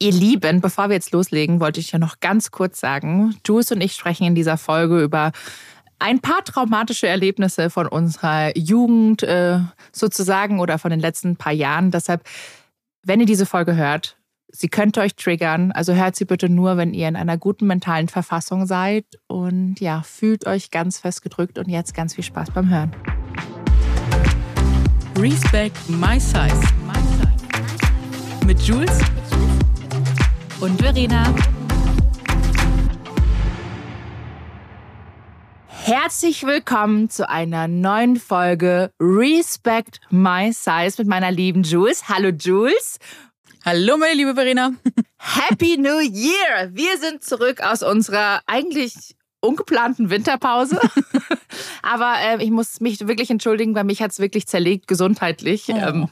Ihr Lieben, bevor wir jetzt loslegen, wollte ich ja noch ganz kurz sagen, Jules und ich sprechen in dieser Folge über ein paar traumatische Erlebnisse von unserer Jugend äh, sozusagen oder von den letzten paar Jahren. Deshalb, wenn ihr diese Folge hört, sie könnte euch triggern. Also hört sie bitte nur, wenn ihr in einer guten mentalen Verfassung seid. Und ja, fühlt euch ganz fest gedrückt und jetzt ganz viel Spaß beim Hören. Respect My Size. Mit Jules und Verena. Herzlich willkommen zu einer neuen Folge Respect My Size mit meiner lieben Jules. Hallo Jules. Hallo meine liebe Verena. Happy New Year! Wir sind zurück aus unserer eigentlich ungeplanten Winterpause. Aber äh, ich muss mich wirklich entschuldigen, weil mich hat es wirklich zerlegt gesundheitlich. Oh. Ähm,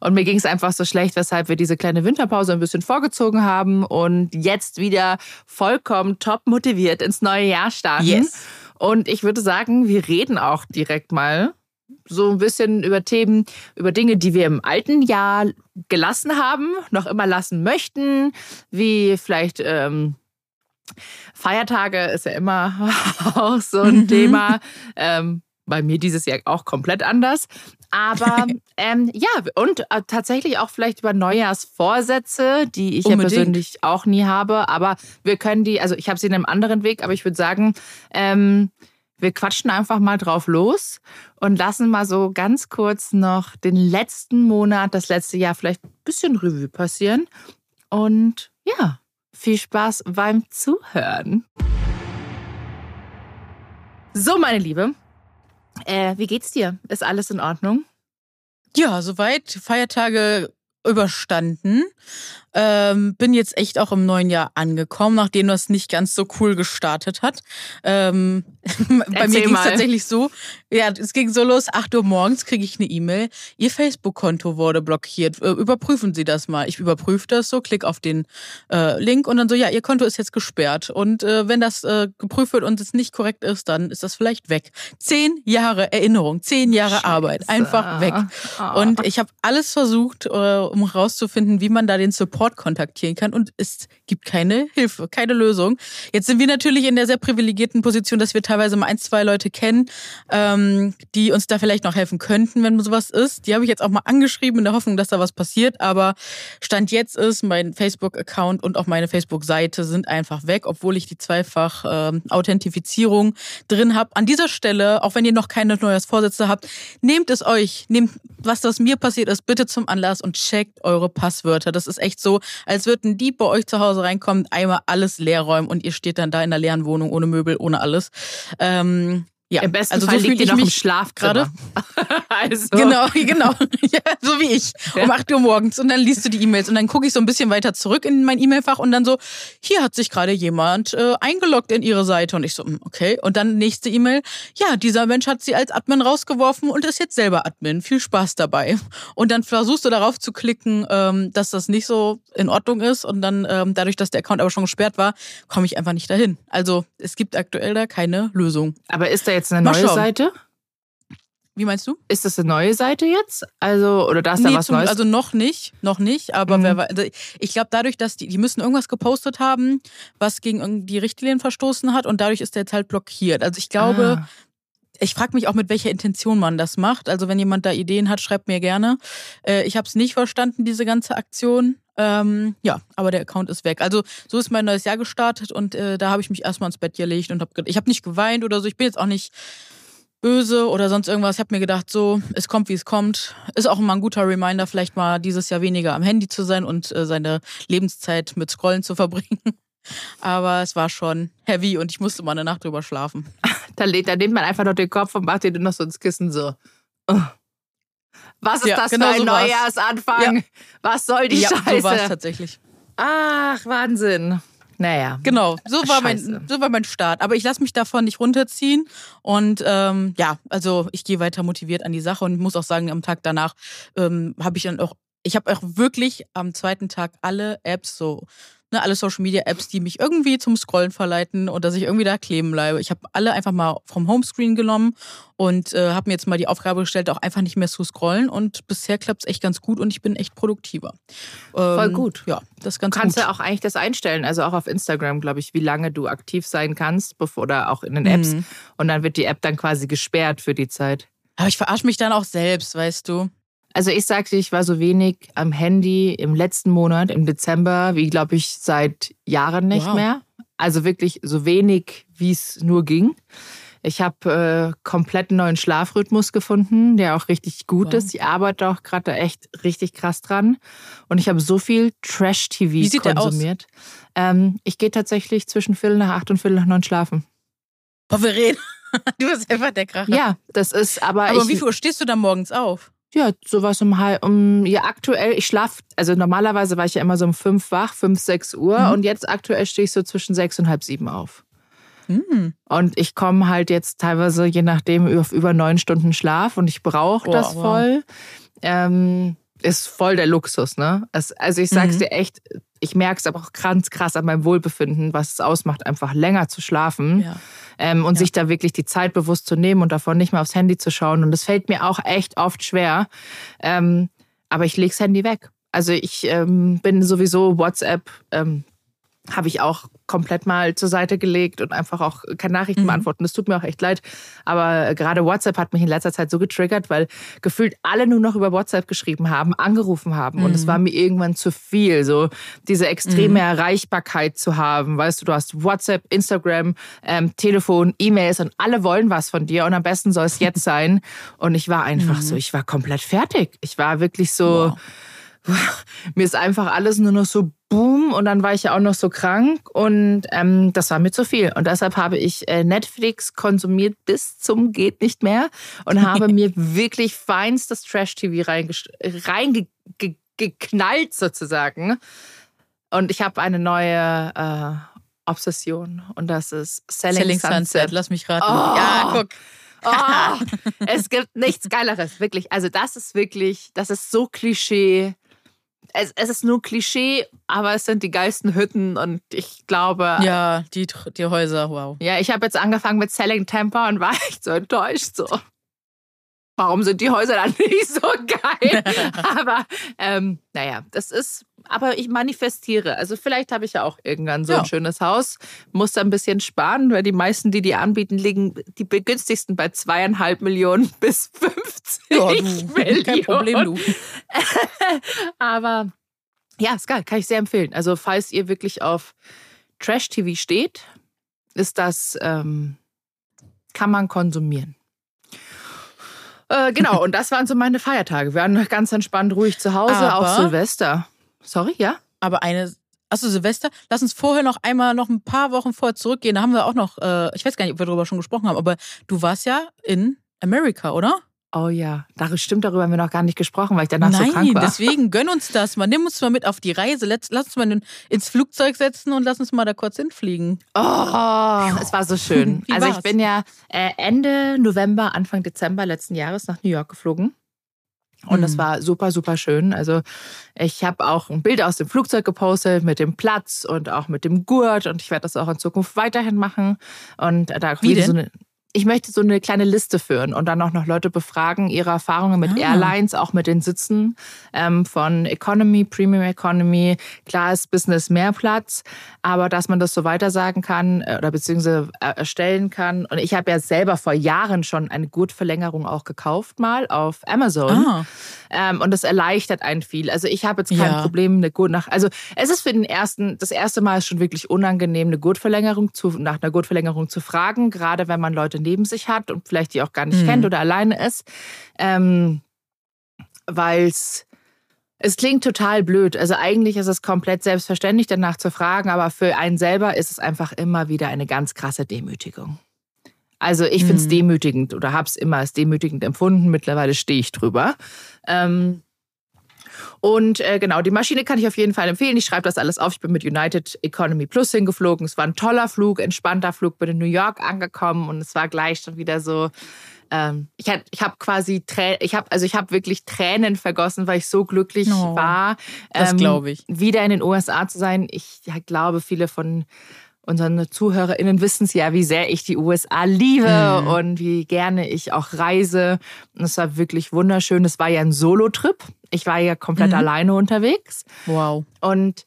und mir ging es einfach so schlecht, weshalb wir diese kleine Winterpause ein bisschen vorgezogen haben und jetzt wieder vollkommen top motiviert ins neue Jahr starten. Yes. Und ich würde sagen, wir reden auch direkt mal so ein bisschen über Themen, über Dinge, die wir im alten Jahr gelassen haben, noch immer lassen möchten, wie vielleicht ähm, Feiertage ist ja immer auch so ein mhm. Thema. Ähm, bei mir dieses Jahr auch komplett anders. Aber ähm, ja, und äh, tatsächlich auch vielleicht über Neujahrsvorsätze, die ich Unbedingt. ja persönlich auch nie habe. Aber wir können die, also ich habe sie in einem anderen Weg, aber ich würde sagen, ähm, wir quatschen einfach mal drauf los und lassen mal so ganz kurz noch den letzten Monat, das letzte Jahr vielleicht ein bisschen Revue passieren. Und ja, viel Spaß beim Zuhören. So, meine Liebe, äh, wie geht's dir? Ist alles in Ordnung? Ja, soweit. Feiertage überstanden. Ähm, bin jetzt echt auch im neuen Jahr angekommen, nachdem das nicht ganz so cool gestartet hat. Ähm, bei mir ging es tatsächlich so, ja, es ging so los, 8 Uhr morgens kriege ich eine E-Mail, Ihr Facebook-Konto wurde blockiert, äh, überprüfen Sie das mal. Ich überprüfe das so, klick auf den äh, Link und dann so, ja, Ihr Konto ist jetzt gesperrt. Und äh, wenn das äh, geprüft wird und es nicht korrekt ist, dann ist das vielleicht weg. Zehn Jahre Erinnerung, zehn Jahre Scheiße. Arbeit, einfach weg. Oh. Und ich habe alles versucht, äh, um herauszufinden, wie man da den Support Support kontaktieren kann und es gibt keine Hilfe, keine Lösung. Jetzt sind wir natürlich in der sehr privilegierten Position, dass wir teilweise mal ein, zwei Leute kennen, ähm, die uns da vielleicht noch helfen könnten, wenn sowas ist. Die habe ich jetzt auch mal angeschrieben in der Hoffnung, dass da was passiert. Aber Stand jetzt ist, mein Facebook-Account und auch meine Facebook-Seite sind einfach weg, obwohl ich die zweifach äh, Authentifizierung drin habe. An dieser Stelle, auch wenn ihr noch keine Neujahrsvorsätze habt, nehmt es euch, nehmt was das mir passiert ist, bitte zum Anlass und checkt eure Passwörter. Das ist echt so als würde ein Dieb bei euch zu Hause reinkommen, einmal alles leer räumen und ihr steht dann da in der leeren Wohnung ohne Möbel, ohne alles. Ähm, ja, im besten also Fall so liegt ihr noch im Schlaf gerade. also. Genau, genau. Ja, so wie ich. Ja. Um 8 Uhr morgens. Und dann liest du die E-Mails. Und dann gucke ich so ein bisschen weiter zurück in mein E-Mail-Fach und dann so, hier hat sich gerade jemand äh, eingeloggt in ihre Seite. Und ich so, hm, okay. Und dann nächste E-Mail, ja, dieser Mensch hat sie als Admin rausgeworfen und ist jetzt selber Admin. Viel Spaß dabei. Und dann versuchst du darauf zu klicken, ähm, dass das nicht so in Ordnung ist. Und dann, ähm, dadurch, dass der Account aber schon gesperrt war, komme ich einfach nicht dahin. Also es gibt aktuell da keine Lösung. Aber ist da jetzt eine neue Seite? Wie meinst du? Ist das eine neue Seite jetzt? Also, oder da ist nee, da was zum, Neues? Also noch nicht, noch nicht, aber mhm. wer, also ich glaube dadurch, dass die, die müssen irgendwas gepostet haben, was gegen die Richtlinien verstoßen hat und dadurch ist der jetzt halt blockiert. Also ich glaube, ah. Ich frage mich auch, mit welcher Intention man das macht. Also wenn jemand da Ideen hat, schreibt mir gerne. Äh, ich habe es nicht verstanden, diese ganze Aktion. Ähm, ja, aber der Account ist weg. Also so ist mein neues Jahr gestartet und äh, da habe ich mich erstmal ins Bett gelegt und habe ich habe nicht geweint oder so. Ich bin jetzt auch nicht böse oder sonst irgendwas. Ich habe mir gedacht, so, es kommt, wie es kommt. Ist auch immer ein guter Reminder, vielleicht mal dieses Jahr weniger am Handy zu sein und äh, seine Lebenszeit mit Scrollen zu verbringen. Aber es war schon heavy und ich musste mal eine Nacht drüber schlafen. Da, da nimmt man einfach noch den Kopf und macht dir noch so ins Kissen so. Oh. Was ist ja, das genau für ein so Neujahrsanfang? Ja. Was soll die ja, Scheiße? So war es tatsächlich. Ach, Wahnsinn. Naja. Genau, so war, mein, so war mein Start. Aber ich lasse mich davon nicht runterziehen. Und ähm, ja, also ich gehe weiter motiviert an die Sache und muss auch sagen, am Tag danach ähm, habe ich dann auch, ich habe auch wirklich am zweiten Tag alle Apps so ne, alle Social Media Apps, die mich irgendwie zum Scrollen verleiten und dass ich irgendwie da kleben bleibe. Ich habe alle einfach mal vom Homescreen genommen und äh, habe mir jetzt mal die Aufgabe gestellt, auch einfach nicht mehr zu scrollen. Und bisher klappt es echt ganz gut und ich bin echt produktiver. Ähm, Voll gut. Ja, das ganz du kannst gut. ja auch eigentlich das einstellen, also auch auf Instagram, glaube ich, wie lange du aktiv sein kannst, bevor oder auch in den Apps. Mhm. Und dann wird die App dann quasi gesperrt für die Zeit. Aber ich verarsche mich dann auch selbst, weißt du. Also ich sagte, ich war so wenig am Handy im letzten Monat, im Dezember, wie glaube ich seit Jahren nicht wow. mehr. Also wirklich so wenig, wie es nur ging. Ich habe äh, komplett einen neuen Schlafrhythmus gefunden, der auch richtig gut wow. ist. Ich arbeite auch gerade echt richtig krass dran. Und ich habe so viel Trash-TV konsumiert. Ähm, ich gehe tatsächlich zwischen Viertel nach acht und Viertel nach neun schlafen. Boah, wir reden. Du bist einfach der Kracher. Ja, das ist aber. Aber ich, wie viel Uhr stehst du da morgens auf? Ja, sowas um halb, um, ja, aktuell, ich schlafe, also normalerweise war ich ja immer so um fünf wach, fünf, sechs Uhr mhm. und jetzt aktuell stehe ich so zwischen sechs und halb sieben auf. Mhm. Und ich komme halt jetzt teilweise, je nachdem, auf über neun Stunden Schlaf und ich brauche oh, das voll. Ähm, ist voll der Luxus, ne? also ich sag's mhm. dir echt, ich merke es aber auch ganz krass an meinem Wohlbefinden, was es ausmacht, einfach länger zu schlafen. Ja ähm, und ja. sich da wirklich die Zeit bewusst zu nehmen und davon nicht mehr aufs Handy zu schauen. Und das fällt mir auch echt oft schwer. Ähm, aber ich lege das Handy weg. Also ich ähm, bin sowieso WhatsApp, ähm, habe ich auch komplett mal zur Seite gelegt und einfach auch keine Nachrichten mhm. beantworten. Das tut mir auch echt leid. Aber gerade WhatsApp hat mich in letzter Zeit so getriggert, weil gefühlt alle nur noch über WhatsApp geschrieben haben, angerufen haben. Mhm. Und es mhm. war mir irgendwann zu viel, so diese extreme mhm. Erreichbarkeit zu haben. Weißt du, du hast WhatsApp, Instagram, ähm, Telefon, E-Mails und alle wollen was von dir und am besten soll es jetzt sein. Und ich war einfach so, mhm. ich war komplett fertig. Ich war wirklich so. Wow mir ist einfach alles nur noch so boom und dann war ich ja auch noch so krank und ähm, das war mir zu viel. Und deshalb habe ich äh, Netflix konsumiert bis zum geht nicht mehr und habe mir wirklich feinstes Trash-TV reingeknallt rein sozusagen. Und ich habe eine neue äh, Obsession und das ist Selling, Selling Sunset. Sunset. Lass mich raten. Oh. Ja, guck. Oh, es gibt nichts Geileres, wirklich. Also das ist wirklich, das ist so Klischee es, es ist nur Klischee, aber es sind die geilsten Hütten und ich glaube. Ja, die, die Häuser, wow. Ja, ich habe jetzt angefangen mit Selling Temper und war echt so enttäuscht. So. Warum sind die Häuser dann nicht so geil? aber ähm, naja, das ist aber ich manifestiere. Also vielleicht habe ich ja auch irgendwann so ja. ein schönes Haus, muss da ein bisschen sparen, weil die meisten, die die anbieten, liegen die begünstigsten bei zweieinhalb Millionen bis 50 ja, Millionen. Kein Problem, du. aber ja, ist geil, kann ich sehr empfehlen. Also falls ihr wirklich auf Trash-TV steht, ist das, ähm, kann man konsumieren. Äh, genau, und das waren so meine Feiertage. Wir waren ganz entspannt ruhig zu Hause, Aber auch Silvester. Sorry, ja? Aber eine, Achso, Silvester, lass uns vorher noch einmal noch ein paar Wochen vorher zurückgehen. Da haben wir auch noch, äh, ich weiß gar nicht, ob wir darüber schon gesprochen haben, aber du warst ja in Amerika, oder? Oh ja, das stimmt, darüber haben wir noch gar nicht gesprochen, weil ich danach Nein, so krank war. Nein, deswegen gönn uns das mal. Nimm uns mal mit auf die Reise. Lass, lass uns mal ins Flugzeug setzen und lass uns mal da kurz hinfliegen. Oh, es war so schön. also ich bin ja äh, Ende November, Anfang Dezember letzten Jahres nach New York geflogen. Und das mhm. war super, super schön. Also ich habe auch ein Bild aus dem Flugzeug gepostet mit dem Platz und auch mit dem Gurt. Und ich werde das auch in Zukunft weiterhin machen. Und da Wie denn? so eine, ich möchte so eine kleine Liste führen und dann auch noch Leute befragen, ihre Erfahrungen mit ah. Airlines, auch mit den Sitzen ähm, von Economy, Premium Economy. Klar ist Business mehr Platz, aber dass man das so weiter sagen kann äh, oder beziehungsweise erstellen kann. Und ich habe ja selber vor Jahren schon eine Gurtverlängerung auch gekauft, mal auf Amazon. Ah. Ähm, und das erleichtert einen viel. Also ich habe jetzt kein ja. Problem, eine Gurt nach. Also es ist für den ersten, das erste Mal ist schon wirklich unangenehm, eine Gurtverlängerung zu, nach einer Gurtverlängerung zu fragen, gerade wenn man Leute neben sich hat und vielleicht die auch gar nicht mhm. kennt oder alleine ist. Ähm, Weil es es klingt total blöd. Also eigentlich ist es komplett selbstverständlich, danach zu fragen, aber für einen selber ist es einfach immer wieder eine ganz krasse Demütigung. Also ich finde es mhm. demütigend oder habe es immer als demütigend empfunden. Mittlerweile stehe ich drüber. Ähm, Und äh, genau, die Maschine kann ich auf jeden Fall empfehlen. Ich schreibe das alles auf. Ich bin mit United Economy Plus hingeflogen. Es war ein toller Flug, entspannter Flug. Bin in New York angekommen und es war gleich schon wieder so. Ähm, ich habe ich hab quasi Trä ich habe also ich habe wirklich Tränen vergossen, weil ich so glücklich Oh, war, das ähm, glaub ich. wieder in den USA zu sein. Ich glaube, viele von unseren ZuhörerInnen wissen es ja, wie sehr ich die USA liebe Mhm. und wie gerne ich auch reise. Und es war wirklich wunderschön. Es war ja ein Solo-Trip. Ich war ja komplett Mhm. alleine unterwegs. Wow. Und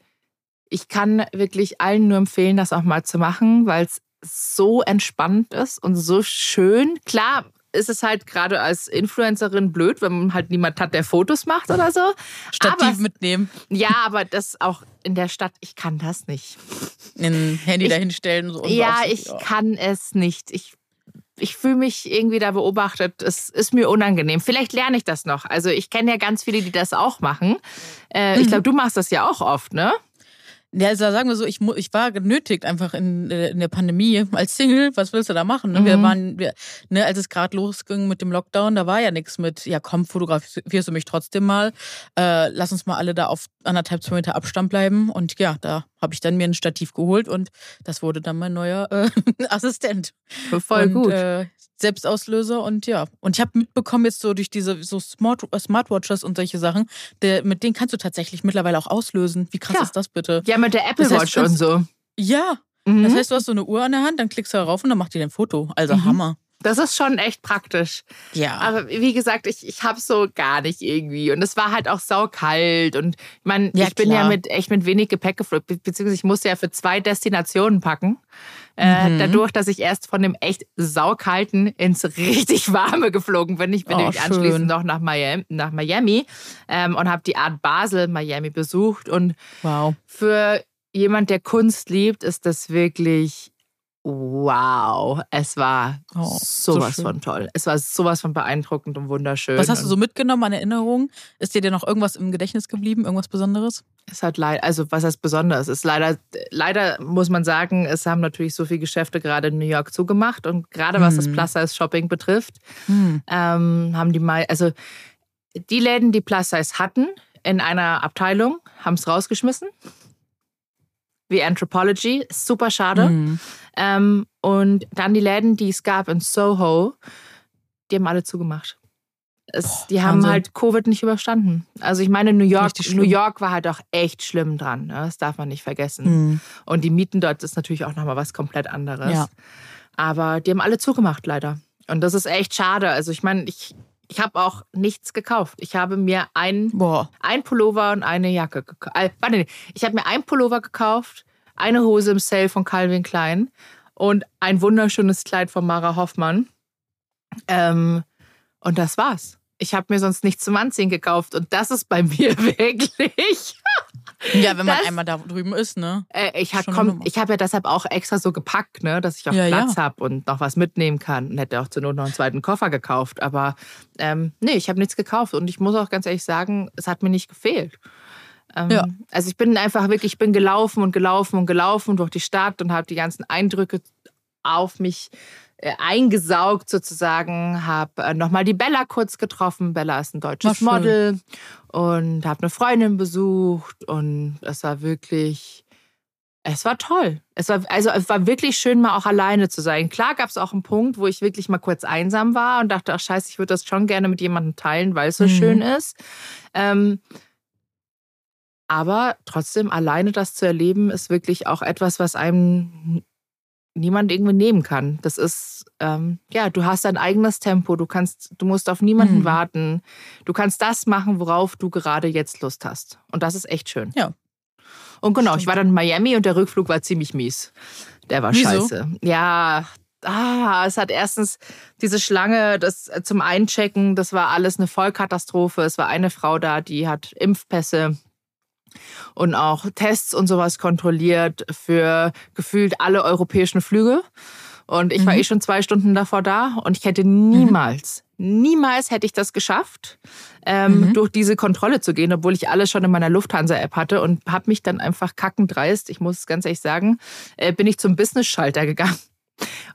ich kann wirklich allen nur empfehlen, das auch mal zu machen, weil es so entspannt ist und so schön. Klar ist es halt gerade als Influencerin blöd, wenn man halt niemand hat, der Fotos macht oder so. Stativ aber, mitnehmen, Ja, aber das auch in der Stadt, ich kann das nicht. ein Handy Ich- dahinstellen. So Ja, ich kann es nicht. Ich, ich fühle mich irgendwie da beobachtet. Es ist mir unangenehm. Vielleicht lerne ich das noch. Also ich kenne ja ganz viele, die das auch machen. Äh, Mhm. Ich glaube, du machst das ja auch oft, ne? Ja, also sagen wir so, ich, ich war genötigt einfach in, äh, in der Pandemie als Single. Was willst du da machen? Ne? Wir Mhm. waren, wir, ne, als es gerade losging mit dem Lockdown, da war ja nichts mit, ja komm, fotografierst du mich trotzdem mal. Äh, lass uns mal alle da auf anderthalb, zwei Meter Abstand bleiben. Und ja, da habe ich dann mir ein Stativ geholt und das wurde dann mein neuer äh, Assistent. Voll und, gut. Äh, Selbstauslöser und ja. Und ich habe mitbekommen jetzt so durch diese so Smart, äh, Smartwatches und solche Sachen, der, mit denen kannst du tatsächlich mittlerweile auch auslösen. Wie krass Ja. ist das bitte? ja, mit der Apple das heißt, Watch kannst- und so. Ja, Mhm. das heißt, du hast so eine Uhr an der Hand, dann klickst du darauf und dann macht die dein Foto. Also Mhm. Hammer. Das ist schon echt praktisch. Ja. Aber wie gesagt, ich, ich habe so gar nicht irgendwie. Und es war halt auch saukalt. Und ich meine, Ja, ich bin ja klar. mit echt mit wenig Gepäck geflogen, be- beziehungsweise ich musste ja für zwei Destinationen packen. Äh, Mhm. dadurch, dass ich erst von dem echt saukalten ins richtig warme geflogen bin. Ich bin Oh, nämlich schön. anschließend noch nach Miami, nach Miami ähm, und habe die Art Basel Miami besucht. Und wow. für jemand, der Kunst liebt, ist das wirklich wow. Es war Oh, so sowas schön. von toll. Es war sowas von beeindruckend und wunderschön. Was hast du so mitgenommen an Erinnerungen? Ist dir denn noch irgendwas im Gedächtnis geblieben? Irgendwas Besonderes? Es hat leider, also was heißt besonders? Es ist leider, leider muss man sagen, es haben natürlich so viele Geschäfte gerade in New York zugemacht und gerade was das Hm. Plus-Size Shopping betrifft, Hm. ähm, haben die mal, also die Läden, die Plus-Size hatten in einer Abteilung, haben es rausgeschmissen. Wie Anthropology, ist super schade. Hm. Ähm, und dann die Läden, die es gab in Soho, die haben alle zugemacht. Es, Boah, die haben Wahnsinn. halt Covid nicht überstanden. Also ich meine, New York. New York war halt auch echt schlimm dran. Ne? Das darf man nicht vergessen. Hm. Und die Mieten dort ist natürlich auch nochmal was komplett anderes. Ja. Aber die haben alle zugemacht, leider. Und das ist echt schade. Also ich meine, ich, ich habe auch nichts gekauft. Ich habe mir ein Boah. ein Pullover und eine Jacke gekauft. Äh, warte, ich habe mir ein Pullover gekauft, eine Hose im Sale von Calvin Klein und ein wunderschönes Kleid von Mara Hoffmann. Ähm, und das war's. Ich habe mir sonst nichts zum Anziehen gekauft und das ist bei mir wirklich. Ja, wenn man Das- einmal da drüben ist, ne? Äh, ich habe hab ja deshalb auch extra so gepackt, ne, dass ich auch Ja, Platz ja. habe und noch was mitnehmen kann. Und hätte auch zur Not noch einen zweiten Koffer gekauft. Aber ähm, nee, ich habe nichts gekauft und ich muss auch ganz ehrlich sagen, es hat mir nicht gefehlt. Ähm, Ja. Also ich bin einfach wirklich, ich bin gelaufen und gelaufen und gelaufen durch die Stadt und habe die ganzen Eindrücke auf mich eingesaugt sozusagen, habe äh, nochmal die Bella kurz getroffen. Bella ist ein deutsches. Model und habe eine Freundin besucht und es war wirklich, es war toll. Es war, also es war wirklich schön, mal auch alleine zu sein. Klar gab es auch einen Punkt, wo ich wirklich mal kurz einsam war und dachte, ach scheiße, ich würde das schon gerne mit jemandem teilen, weil es so Mhm. schön ist. Ähm, aber trotzdem, alleine das zu erleben, ist wirklich auch etwas, was einem niemand irgendwie nehmen kann. Das ist, ähm, ja, du hast dein eigenes Tempo, du kannst, du musst auf niemanden Mhm. warten. Du kannst das machen, worauf du gerade jetzt Lust hast. Und das ist echt schön. Ja. Und genau, ich Stimmt. war dann in Miami und der Rückflug war ziemlich mies. Der war Wieso? scheiße. Ja, ah, es hat erstens diese Schlange, das äh, zum Einchecken, das war alles eine Vollkatastrophe. Es war eine Frau da, die hat Impfpässe und auch Tests und sowas kontrolliert für gefühlt alle europäischen Flüge. Und ich war Mhm. eh schon zwei Stunden davor da und ich hätte niemals, niemals hätte ich das geschafft, ähm, Mhm. durch diese Kontrolle zu gehen, obwohl ich alles schon in meiner Lufthansa-App hatte und habe mich dann einfach kackendreist, ich muss es ganz ehrlich sagen, äh, bin ich zum Business-Schalter gegangen.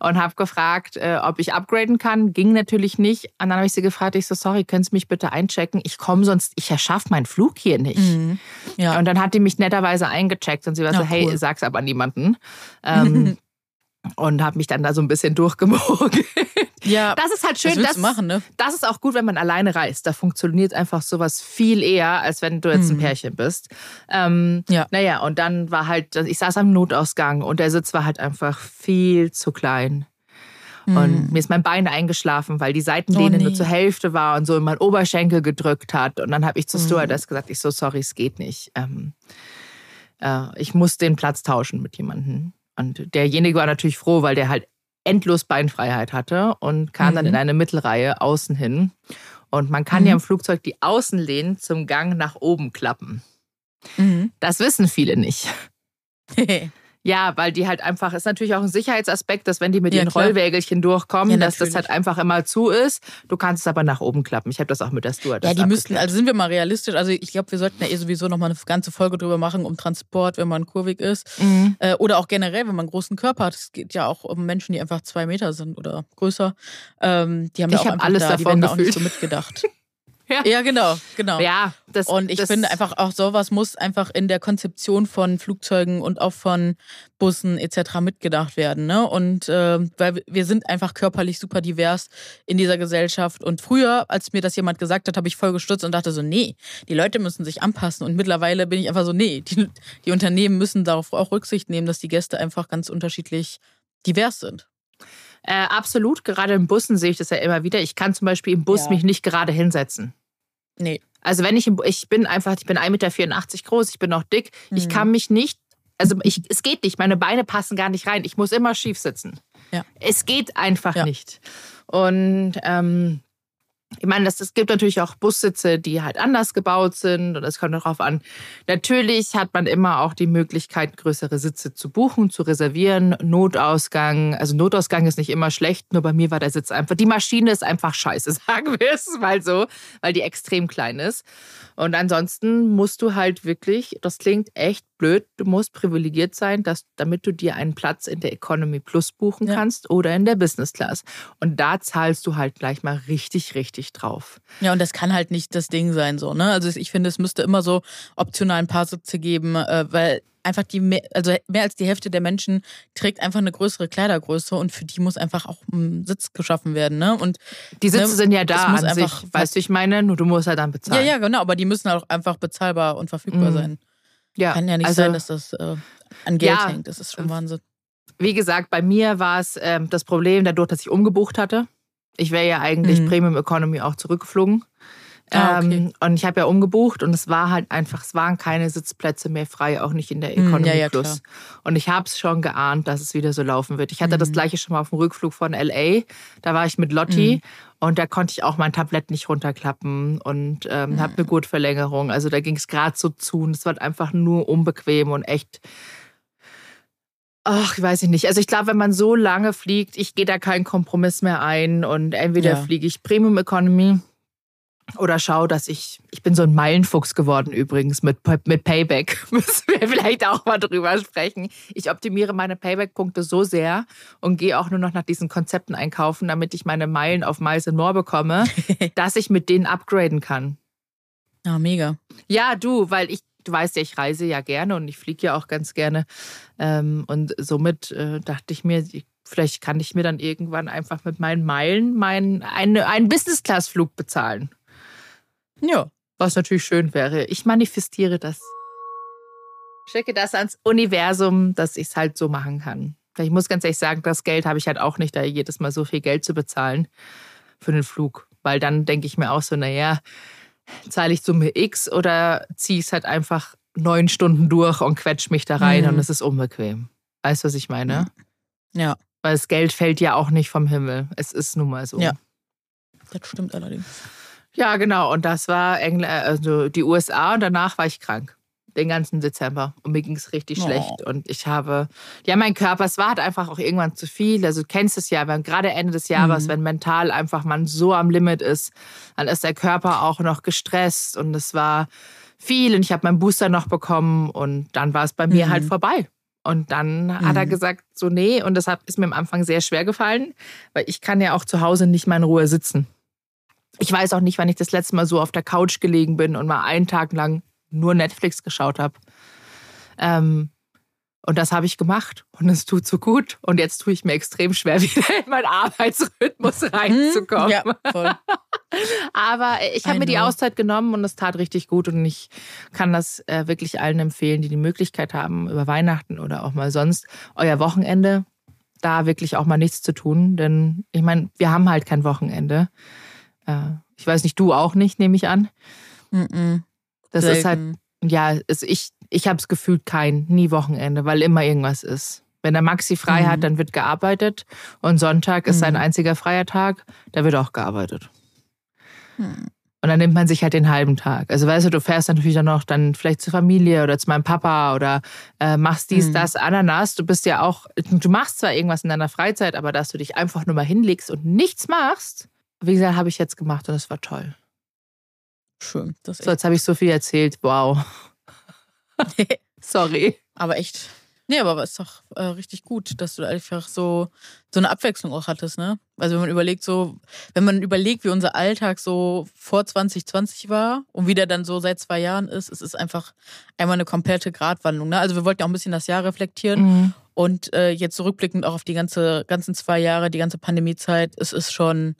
Und habe gefragt, äh, ob ich upgraden kann. Ging natürlich nicht. Und dann habe ich sie gefragt, ich so, sorry, können Sie mich bitte einchecken? Ich komme sonst, ich erschaffe meinen Flug hier nicht. Mhm. Ja. Und dann hat die mich netterweise eingecheckt und sie war Ja, so, hey, cool. sag's aber niemanden. Ähm, und habe mich dann da so ein bisschen durchgemogen. ja, Das ist halt schön, das, du machen, ne? das ist auch gut, wenn man alleine reist. Da funktioniert einfach sowas viel eher, als wenn du jetzt ein Mhm. Pärchen bist. Ähm, Ja. Naja, und dann war halt, ich saß am Notausgang und der Sitz war halt einfach viel zu klein. Und mir ist mein Bein eingeschlafen, weil die Seitenlehne Mhm. Oh, nee. nur zur Hälfte war und so in meinen Oberschenkel gedrückt hat. Und dann habe ich zur Mhm. Stewardess gesagt, ich so, sorry, es geht nicht. Ähm, äh, ich muss den Platz tauschen mit jemandem. Und derjenige war natürlich froh, weil der halt endlos Beinfreiheit hatte und kam dann Mhm. in eine Mittelreihe außen hin. Und man kann ja Mhm. im Flugzeug die Außenlehnen zum Gang nach oben klappen. Mhm. Das wissen viele nicht. Ja, weil die halt einfach, ist natürlich auch ein Sicherheitsaspekt, dass wenn die mit Ja, ihren klar. Rollwägelchen durchkommen, Ja, dass das halt einfach immer zu ist. Du kannst es aber nach oben klappen. Ich habe das auch mit der Stewardess Ja, die müssten, also sind wir mal realistisch. Also ich glaube, wir sollten ja eh sowieso nochmal eine ganze Folge drüber machen, um Transport, wenn man kurvig ist. Mhm. Äh, oder auch generell, wenn man einen großen Körper hat. Es geht ja auch um Menschen, die einfach zwei Meter sind oder größer. Ähm, die haben ja Ich auch hab einfach alles da, die davon da auch nicht so mitgedacht. Ja. ja, genau, genau. Ja, das Und ich das, finde einfach auch sowas muss einfach in der Konzeption von Flugzeugen und auch von Bussen etc. mitgedacht werden. Ne? Und äh, weil wir sind einfach körperlich super divers in dieser Gesellschaft. Und früher, als mir das jemand gesagt hat, habe ich voll gestutzt und dachte so, nee, die Leute müssen sich anpassen. Und mittlerweile bin ich einfach so, nee, die, die Unternehmen müssen darauf auch Rücksicht nehmen, dass die Gäste einfach ganz unterschiedlich divers sind. Äh, absolut, gerade in Bussen sehe ich das ja immer wieder. Ich kann zum Beispiel im Bus Ja. mich nicht gerade hinsetzen. Nee. Also wenn ich im, ich bin einfach, ich bin 1,84 Meter groß, ich bin noch dick, ich Mhm. kann mich nicht, also ich, es geht nicht, meine Beine passen gar nicht rein. Ich muss immer schief sitzen. Ja. Es geht einfach Ja. nicht. Und ähm, ich meine, es gibt natürlich auch Bussitze, die halt anders gebaut sind und es kommt darauf an. Natürlich hat man immer auch die Möglichkeit, größere Sitze zu buchen, zu reservieren. Notausgang, also Notausgang ist nicht immer schlecht, nur bei mir war der Sitz einfach, die Maschine ist einfach scheiße, sagen wir es mal so, weil die extrem klein ist. Und ansonsten musst du halt wirklich, das klingt echt blöd, du musst privilegiert sein, dass, damit du dir einen Platz in der Economy Plus buchen Ja. kannst oder in der Business Class. Und da zahlst du halt gleich mal richtig, richtig drauf. Ja, und das kann halt nicht das Ding sein, so, ne? Also ich finde, es müsste immer so optional ein paar Sitze geben, äh, weil einfach die, mehr, also mehr als die Hälfte der Menschen trägt einfach eine größere Kleidergröße und für die muss einfach auch ein Sitz geschaffen werden, ne? Und Die Sitze Ne, sind ja da an einfach- sich, weißt du, ich meine, nur du musst ja dann ja, bezahlen. ja, genau, aber die müssen auch einfach bezahlbar und verfügbar Mhm. sein. Ja. Kann ja nicht also, sein, dass das äh, an Geld Ja. hängt. Das ist schon Wahnsinn. Wie gesagt, bei mir war es ähm, das Problem dadurch, dass ich umgebucht hatte. Ich wäre ja eigentlich Mhm. Premium Economy auch zurückgeflogen. Ah, okay. ähm, und ich habe ja umgebucht und es war halt einfach, es waren keine Sitzplätze mehr frei, auch nicht in der Mhm, Economy ja, ja, Plus. Und ich habe es schon geahnt, dass es wieder so laufen wird. Ich hatte das Mhm. gleiche schon mal auf dem Rückflug von LA. Da war ich mit Lotti Mhm. und da konnte ich auch mein Tablett nicht runterklappen und ähm, habe eine Gurtverlängerung. Also da ging es gerade so zu und es war einfach nur unbequem und echt Ach, ich weiß ich nicht. Also ich glaube, wenn man so lange fliegt, ich gehe da keinen Kompromiss mehr ein und entweder Ja. fliege ich Premium Economy oder schau, dass ich, ich bin so ein Meilenfuchs geworden übrigens mit, mit Payback. Müssen wir vielleicht auch mal drüber sprechen. Ich optimiere meine Payback-Punkte so sehr und gehe auch nur noch nach diesen Konzepten einkaufen, damit ich meine Meilen auf Miles and More bekomme, dass ich mit denen upgraden kann. Ja, mega. Ja, du, weil ich, du weißt ja, ich reise ja gerne und ich fliege ja auch ganz gerne. Ähm, und somit äh, dachte ich mir, ich- vielleicht kann ich mir dann irgendwann einfach mit meinen Meilen meinen, eine, einen Business-Class-Flug bezahlen. Ja. Was natürlich schön wäre. Ich manifestiere das. Schicke das ans Universum, dass ich es halt so machen kann. Ich muss ganz ehrlich sagen, das Geld habe ich halt auch nicht, da jedes Mal so viel Geld zu bezahlen für den Flug. Weil dann denke ich mir auch so, naja, zahle ich Summe X oder ziehe ich es halt einfach neun Stunden durch und quetsch mich da rein Mhm. und es ist unbequem. Weißt du, was ich meine? Ja, Weil das Geld fällt ja auch nicht vom Himmel. Es ist nun mal so. Ja. das stimmt allerdings. Ja, genau. Und das war Engl also die USA und danach war ich krank. Den ganzen Dezember. Und mir ging es richtig Oh. schlecht. Und ich habe, ja, mein Körper, es war halt einfach auch irgendwann zu viel. Also du kennst es ja, wenn gerade Ende des Jahres, Mhm. wenn mental einfach man so am Limit ist, dann ist der Körper auch noch gestresst und es war viel. Und ich habe meinen Booster noch bekommen und dann war es bei mir Mhm. halt vorbei. Und dann mhm. hat er mhm. gesagt, so nee, und das ist mir am Anfang sehr schwer gefallen, weil ich kann ja auch zu Hause nicht mal in Ruhe sitzen. Ich weiß auch nicht, wann ich das letzte Mal so auf der Couch gelegen bin und mal einen Tag lang nur Netflix geschaut habe. Ähm, und das habe ich gemacht und es tut so gut. Und jetzt tue ich mir extrem schwer, wieder in meinen Arbeitsrhythmus mhm. reinzukommen. Ja, voll. Aber ich habe mir die Auszeit genommen und es tat richtig gut. Und ich kann das äh, wirklich allen empfehlen, die die Möglichkeit haben, über Weihnachten oder auch mal sonst euer Wochenende da wirklich auch mal nichts zu tun. Denn ich meine, wir haben halt kein Wochenende. Äh, ich weiß nicht, du auch nicht, nehme ich an. Mm -mm. Das Selten. ist halt, ja, ist, ich, ich habe es gefühlt kein, nie Wochenende, weil immer irgendwas ist. Wenn der Maxi frei mhm. hat, dann wird gearbeitet und Sonntag ist mhm. sein einziger freier Tag, da wird auch gearbeitet. Mhm. Und dann nimmt man sich halt den halben Tag. Also weißt du, du fährst natürlich dann noch dann vielleicht zur Familie oder zu meinem Papa oder äh, machst dies, mhm. das, Ananas. Du bist ja auch, du machst zwar irgendwas in deiner Freizeit, aber dass du dich einfach nur mal hinlegst und nichts machst, wie gesagt, habe ich jetzt gemacht und es war toll. Schön. so, jetzt habe ich so viel erzählt. Wow. Sorry. Aber echt. Nee, aber ist doch äh, richtig gut, dass du einfach so, so eine Abwechslung auch hattest, ne? Also wenn man überlegt, so, wenn man überlegt, wie unser Alltag so vor 2020 war und wie der dann so seit zwei Jahren ist, es ist einfach einmal eine komplette Gratwandlung. Ne? Also wir wollten auch ein bisschen das Jahr reflektieren mhm. und äh, jetzt zurückblickend auch auf die ganze, ganzen zwei Jahre, die ganze Pandemiezeit, es ist schon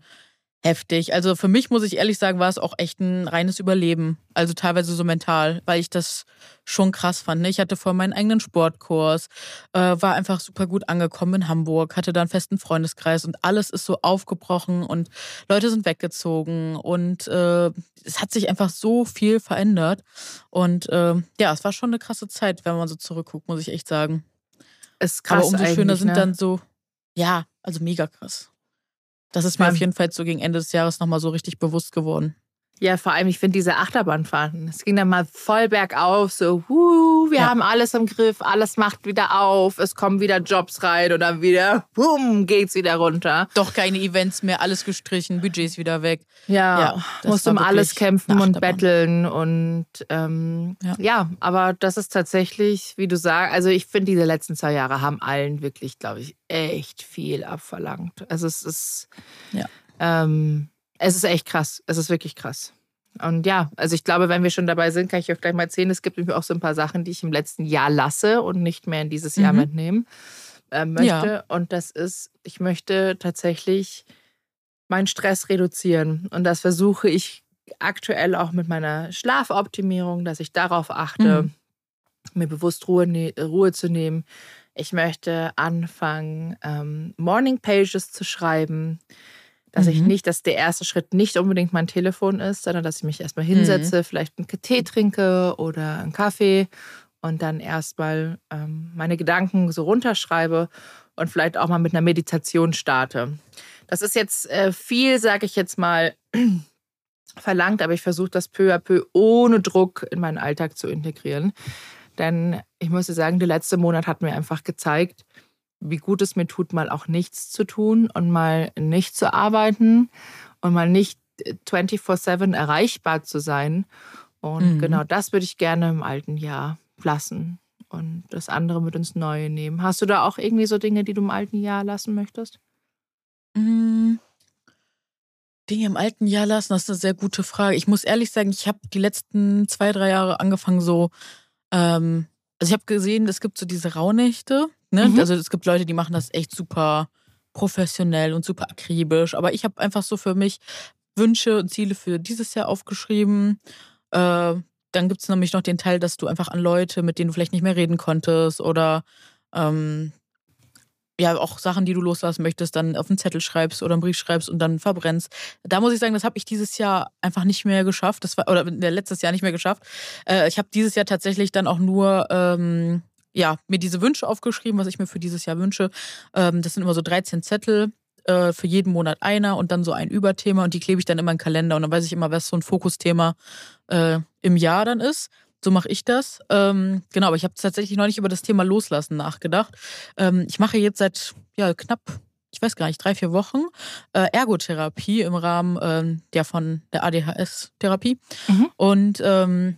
heftig. Also für mich muss ich ehrlich sagen, war es auch echt ein reines Überleben. Also teilweise so mental, weil ich das schon krass fand. Ne? Ich hatte vorher meinen eigenen Sportkurs, äh, war einfach super gut angekommen in Hamburg, hatte da einen festen Freundeskreis und alles ist so aufgebrochen und Leute sind weggezogen und äh, es hat sich einfach so viel verändert. Und äh, ja, es war schon eine krasse Zeit, wenn man so zurückguckt, muss ich echt sagen. Ist krass. Aber umso schöner sind ne? dann so, ja, also mega krass. Das ist mir auf jeden Fall so gegen Ende des Jahres nochmal so richtig bewusst geworden. Ja, vor allem, ich finde diese Achterbahnfahrten. Es ging dann mal voll bergauf, so, huh, wir ja. haben alles im Griff, alles macht wieder auf, es kommen wieder Jobs rein oder wieder, boom, geht's wieder runter. Doch keine Events mehr, alles gestrichen, Budgets wieder weg. Ja, ja musst um alles kämpfen und betteln und ähm, ja. ja. aber das ist tatsächlich, wie du sagst, also ich finde, diese letzten zwei Jahre haben allen wirklich, glaube ich, echt viel abverlangt. Also es ist, ja. Ähm, es ist echt krass. Es ist wirklich krass. Und ja, also ich glaube, wenn wir schon dabei sind, kann ich euch gleich mal erzählen, es gibt nämlich auch so ein paar Sachen, die ich im letzten Jahr lasse und nicht mehr in dieses Jahr mhm. mitnehmen äh, möchte. Ja. Und das ist, ich möchte tatsächlich meinen Stress reduzieren. Und das versuche ich aktuell auch mit meiner Schlafoptimierung, dass ich darauf achte, mhm. mir bewusst Ruhe, ne Ruhe zu nehmen. Ich möchte anfangen, ähm, Morning Pages zu schreiben dass mhm. ich nicht, dass der erste Schritt nicht unbedingt mein Telefon ist, sondern dass ich mich erstmal hinsetze, mhm. vielleicht einen Tee trinke oder einen Kaffee und dann erstmal ähm, meine Gedanken so runterschreibe und vielleicht auch mal mit einer Meditation starte. Das ist jetzt äh, viel, sage ich jetzt mal, verlangt, aber ich versuche das peu à peu ohne Druck in meinen Alltag zu integrieren. Denn ich muss sagen, der letzte Monat hat mir einfach gezeigt, wie gut es mir tut, mal auch nichts zu tun und mal nicht zu arbeiten und mal nicht 24-7 erreichbar zu sein. Und mhm. genau das würde ich gerne im alten Jahr lassen und das andere mit ins Neue nehmen. Hast du da auch irgendwie so Dinge, die du im alten Jahr lassen möchtest? Mhm. Dinge im alten Jahr lassen, das ist eine sehr gute Frage. Ich muss ehrlich sagen, ich habe die letzten zwei, drei Jahre angefangen so, ähm, also ich habe gesehen, es gibt so diese Rauhnächte, Ne? Mhm. Also es gibt Leute, die machen das echt super professionell und super akribisch. Aber ich habe einfach so für mich Wünsche und Ziele für dieses Jahr aufgeschrieben. Äh, dann gibt es nämlich noch den Teil, dass du einfach an Leute, mit denen du vielleicht nicht mehr reden konntest oder ähm, ja auch Sachen, die du loslassen möchtest, dann auf einen Zettel schreibst oder einen Brief schreibst und dann verbrennst. Da muss ich sagen, das habe ich dieses Jahr einfach nicht mehr geschafft. Das war oder letztes Jahr nicht mehr geschafft. Äh, ich habe dieses Jahr tatsächlich dann auch nur ähm, ja, mir diese Wünsche aufgeschrieben, was ich mir für dieses Jahr wünsche. Ähm, das sind immer so 13 Zettel, äh, für jeden Monat einer und dann so ein Überthema und die klebe ich dann immer in den Kalender und dann weiß ich immer, was so ein Fokusthema äh, im Jahr dann ist. So mache ich das. Ähm, genau, aber ich habe tatsächlich noch nicht über das Thema Loslassen nachgedacht. Ähm, ich mache jetzt seit ja, knapp, ich weiß gar nicht, drei, vier Wochen äh, Ergotherapie im Rahmen ähm, der von der ADHS-Therapie. Mhm. Und ähm,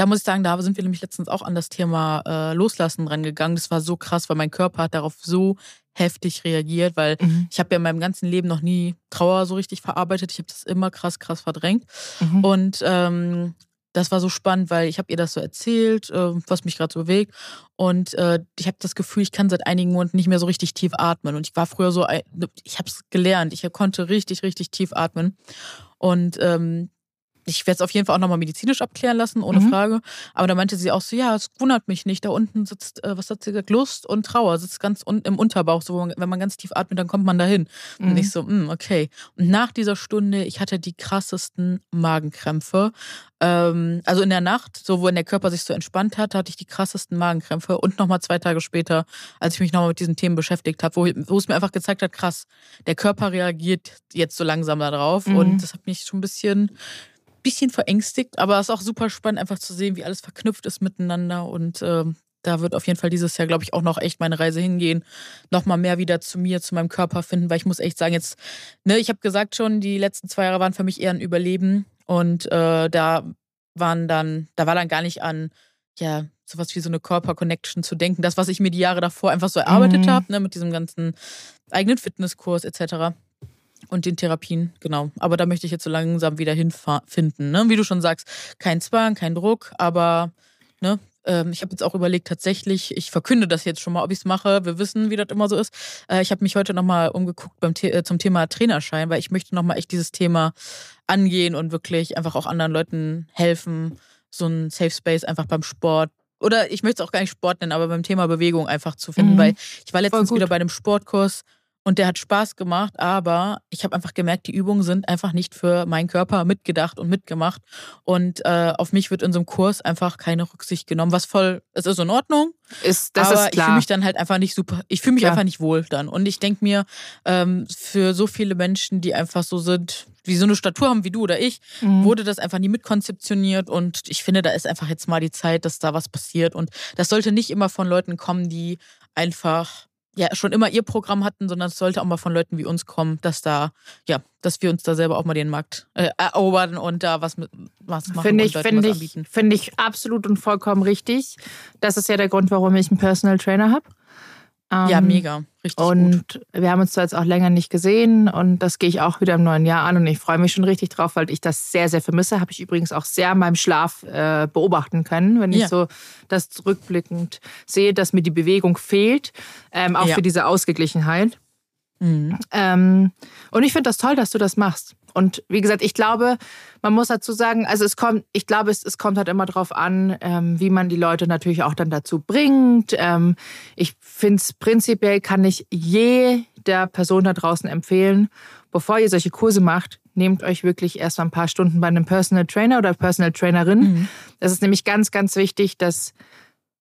da muss ich sagen, da sind wir nämlich letztens auch an das Thema äh, Loslassen rangegangen. Das war so krass, weil mein Körper hat darauf so heftig reagiert, weil mhm. ich habe ja in meinem ganzen Leben noch nie Trauer so richtig verarbeitet. Ich habe das immer krass, krass verdrängt. Mhm. Und ähm, das war so spannend, weil ich habe ihr das so erzählt, äh, was mich gerade so bewegt. Und äh, ich habe das Gefühl, ich kann seit einigen Monaten nicht mehr so richtig tief atmen. Und ich war früher so, ich habe es gelernt, ich konnte richtig, richtig tief atmen. Und ähm, ich werde es auf jeden Fall auch nochmal medizinisch abklären lassen, ohne mhm. Frage. Aber da meinte sie auch so, ja, es wundert mich nicht. Da unten sitzt, äh, was hat sie gesagt, Lust und Trauer, sitzt ganz unten im Unterbauch. So, wenn man ganz tief atmet, dann kommt man dahin. Mhm. Und ich so, mh, hm, okay. Und nach dieser Stunde, ich hatte die krassesten Magenkrämpfe. Ähm, also in der Nacht, so wo der Körper sich so entspannt hat, hatte ich die krassesten Magenkrämpfe. Und nochmal zwei Tage später, als ich mich nochmal mit diesen Themen beschäftigt habe, wo, wo es mir einfach gezeigt hat, krass, der Körper reagiert jetzt so langsam darauf. Mhm. Und das hat mich schon ein bisschen bisschen verängstigt, aber es ist auch super spannend, einfach zu sehen, wie alles verknüpft ist miteinander. Und äh, da wird auf jeden Fall dieses Jahr, glaube ich, auch noch echt meine Reise hingehen. Nochmal mehr wieder zu mir, zu meinem Körper finden, weil ich muss echt sagen, jetzt, ne, ich habe gesagt schon, die letzten zwei Jahre waren für mich eher ein Überleben. Und äh, da waren dann, da war dann gar nicht an, ja, sowas wie so eine Körper-Connection zu denken. Das, was ich mir die Jahre davor einfach so erarbeitet mhm. habe, ne, mit diesem ganzen eigenen Fitnesskurs etc. Und den Therapien, genau. Aber da möchte ich jetzt so langsam wieder hinfinden. Ne? Wie du schon sagst, kein Zwang, kein Druck, aber ne, ähm, ich habe jetzt auch überlegt, tatsächlich, ich verkünde das jetzt schon mal, ob ich es mache. Wir wissen, wie das immer so ist. Äh, ich habe mich heute nochmal umgeguckt beim The äh, zum Thema Trainerschein, weil ich möchte nochmal echt dieses Thema angehen und wirklich einfach auch anderen Leuten helfen, so ein Safe Space einfach beim Sport. Oder ich möchte es auch gar nicht Sport nennen, aber beim Thema Bewegung einfach zu finden, mhm. weil ich war letztens wieder bei einem Sportkurs und der hat Spaß gemacht, aber ich habe einfach gemerkt, die Übungen sind einfach nicht für meinen Körper mitgedacht und mitgemacht. Und äh, auf mich wird in so einem Kurs einfach keine Rücksicht genommen, was voll, es ist in Ordnung. Ist, das aber ist klar. ich fühle mich dann halt einfach nicht super, ich fühle mich klar. einfach nicht wohl dann. Und ich denke mir, ähm, für so viele Menschen, die einfach so sind, wie so eine Statur haben wie du oder ich, mhm. wurde das einfach nie mitkonzeptioniert. Und ich finde, da ist einfach jetzt mal die Zeit, dass da was passiert. Und das sollte nicht immer von Leuten kommen, die einfach ja schon immer ihr Programm hatten, sondern es sollte auch mal von Leuten wie uns kommen, dass da, ja, dass wir uns da selber auch mal den Markt äh, erobern und da was, mit, was machen finde ich, finde ich, finde ich absolut und vollkommen richtig. Das ist ja der Grund, warum ich einen Personal Trainer habe. Ähm, ja, mega. Richtig und gut. wir haben uns zwar jetzt auch länger nicht gesehen und das gehe ich auch wieder im neuen Jahr an und ich freue mich schon richtig drauf, weil ich das sehr, sehr vermisse. Habe ich übrigens auch sehr in meinem Schlaf äh, beobachten können, wenn ja. ich so das zurückblickend sehe, dass mir die Bewegung fehlt, ähm, auch ja. für diese Ausgeglichenheit. Mhm. Ähm, und ich finde das toll, dass du das machst. Und wie gesagt, ich glaube, man muss dazu sagen, also es kommt, ich glaube, es, es kommt halt immer darauf an, ähm, wie man die Leute natürlich auch dann dazu bringt. Ähm, ich finde es prinzipiell, kann ich jeder Person da draußen empfehlen, bevor ihr solche Kurse macht, nehmt euch wirklich erst mal ein paar Stunden bei einem Personal Trainer oder Personal Trainerin. Mhm. Das ist nämlich ganz, ganz wichtig, dass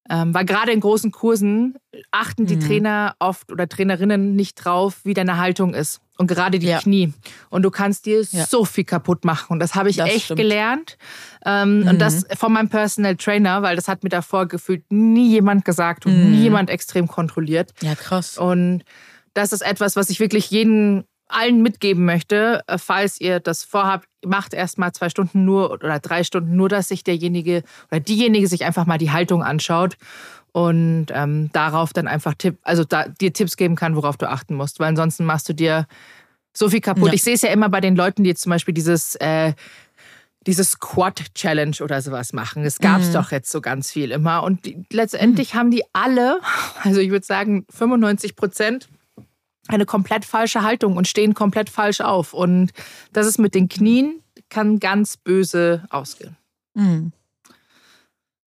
ähm, weil gerade in großen Kursen achten die mhm. Trainer oft oder Trainerinnen nicht drauf, wie deine Haltung ist. Und gerade die ja. Knie. Und du kannst dir ja. so viel kaputt machen. Und das habe ich das echt stimmt. gelernt. Ähm, mhm. Und das von meinem Personal Trainer, weil das hat mir davor gefühlt nie jemand gesagt und mhm. nie jemand extrem kontrolliert. Ja, krass. Und das ist etwas, was ich wirklich jeden allen mitgeben möchte, äh, falls ihr das vorhabt, macht erst mal zwei Stunden nur oder drei Stunden nur, dass sich derjenige oder diejenige sich einfach mal die Haltung anschaut und ähm, darauf dann einfach Tipp, also da, dir Tipps geben kann, worauf du achten musst, weil ansonsten machst du dir so viel kaputt. Ja. Ich sehe es ja immer bei den Leuten, die jetzt zum Beispiel dieses äh, dieses Squat Challenge oder sowas machen. Es gab es mhm. doch jetzt so ganz viel immer. Und die, letztendlich mhm. haben die alle, also ich würde sagen 95 Prozent, eine komplett falsche Haltung und stehen komplett falsch auf. Und das ist mit den Knien, kann ganz böse ausgehen. Mhm.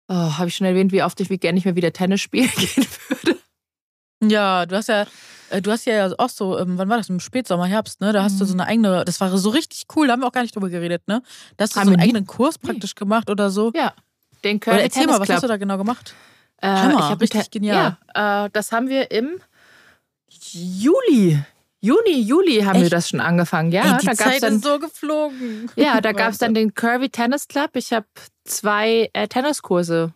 Oh, Habe ich schon erwähnt, wie oft ich wie gerne nicht mehr wieder Tennis spielen gehen würde. Ja, du hast ja, äh, du hast ja auch so, ähm, wann war das? Im Spätsommer, Herbst, ne? Da hast du so mhm. eine eigene, das war so richtig cool, da haben wir auch gar nicht drüber geredet, ne? Da hast du haben so einen eigenen Kurs praktisch gemacht oder so. Ja. Den Curly Erzähl mal, was hast du da genau gemacht? Äh, Hammer, ich richtig genial. Ja, äh, das haben wir im Juli. Juni, Juli haben Echt? wir das schon angefangen. Ja, Ey, die da Zeit dann, ist so geflogen. Ja, da gab es dann den Curvy Tennis Club. Ich habe zwei äh, Tenniskurse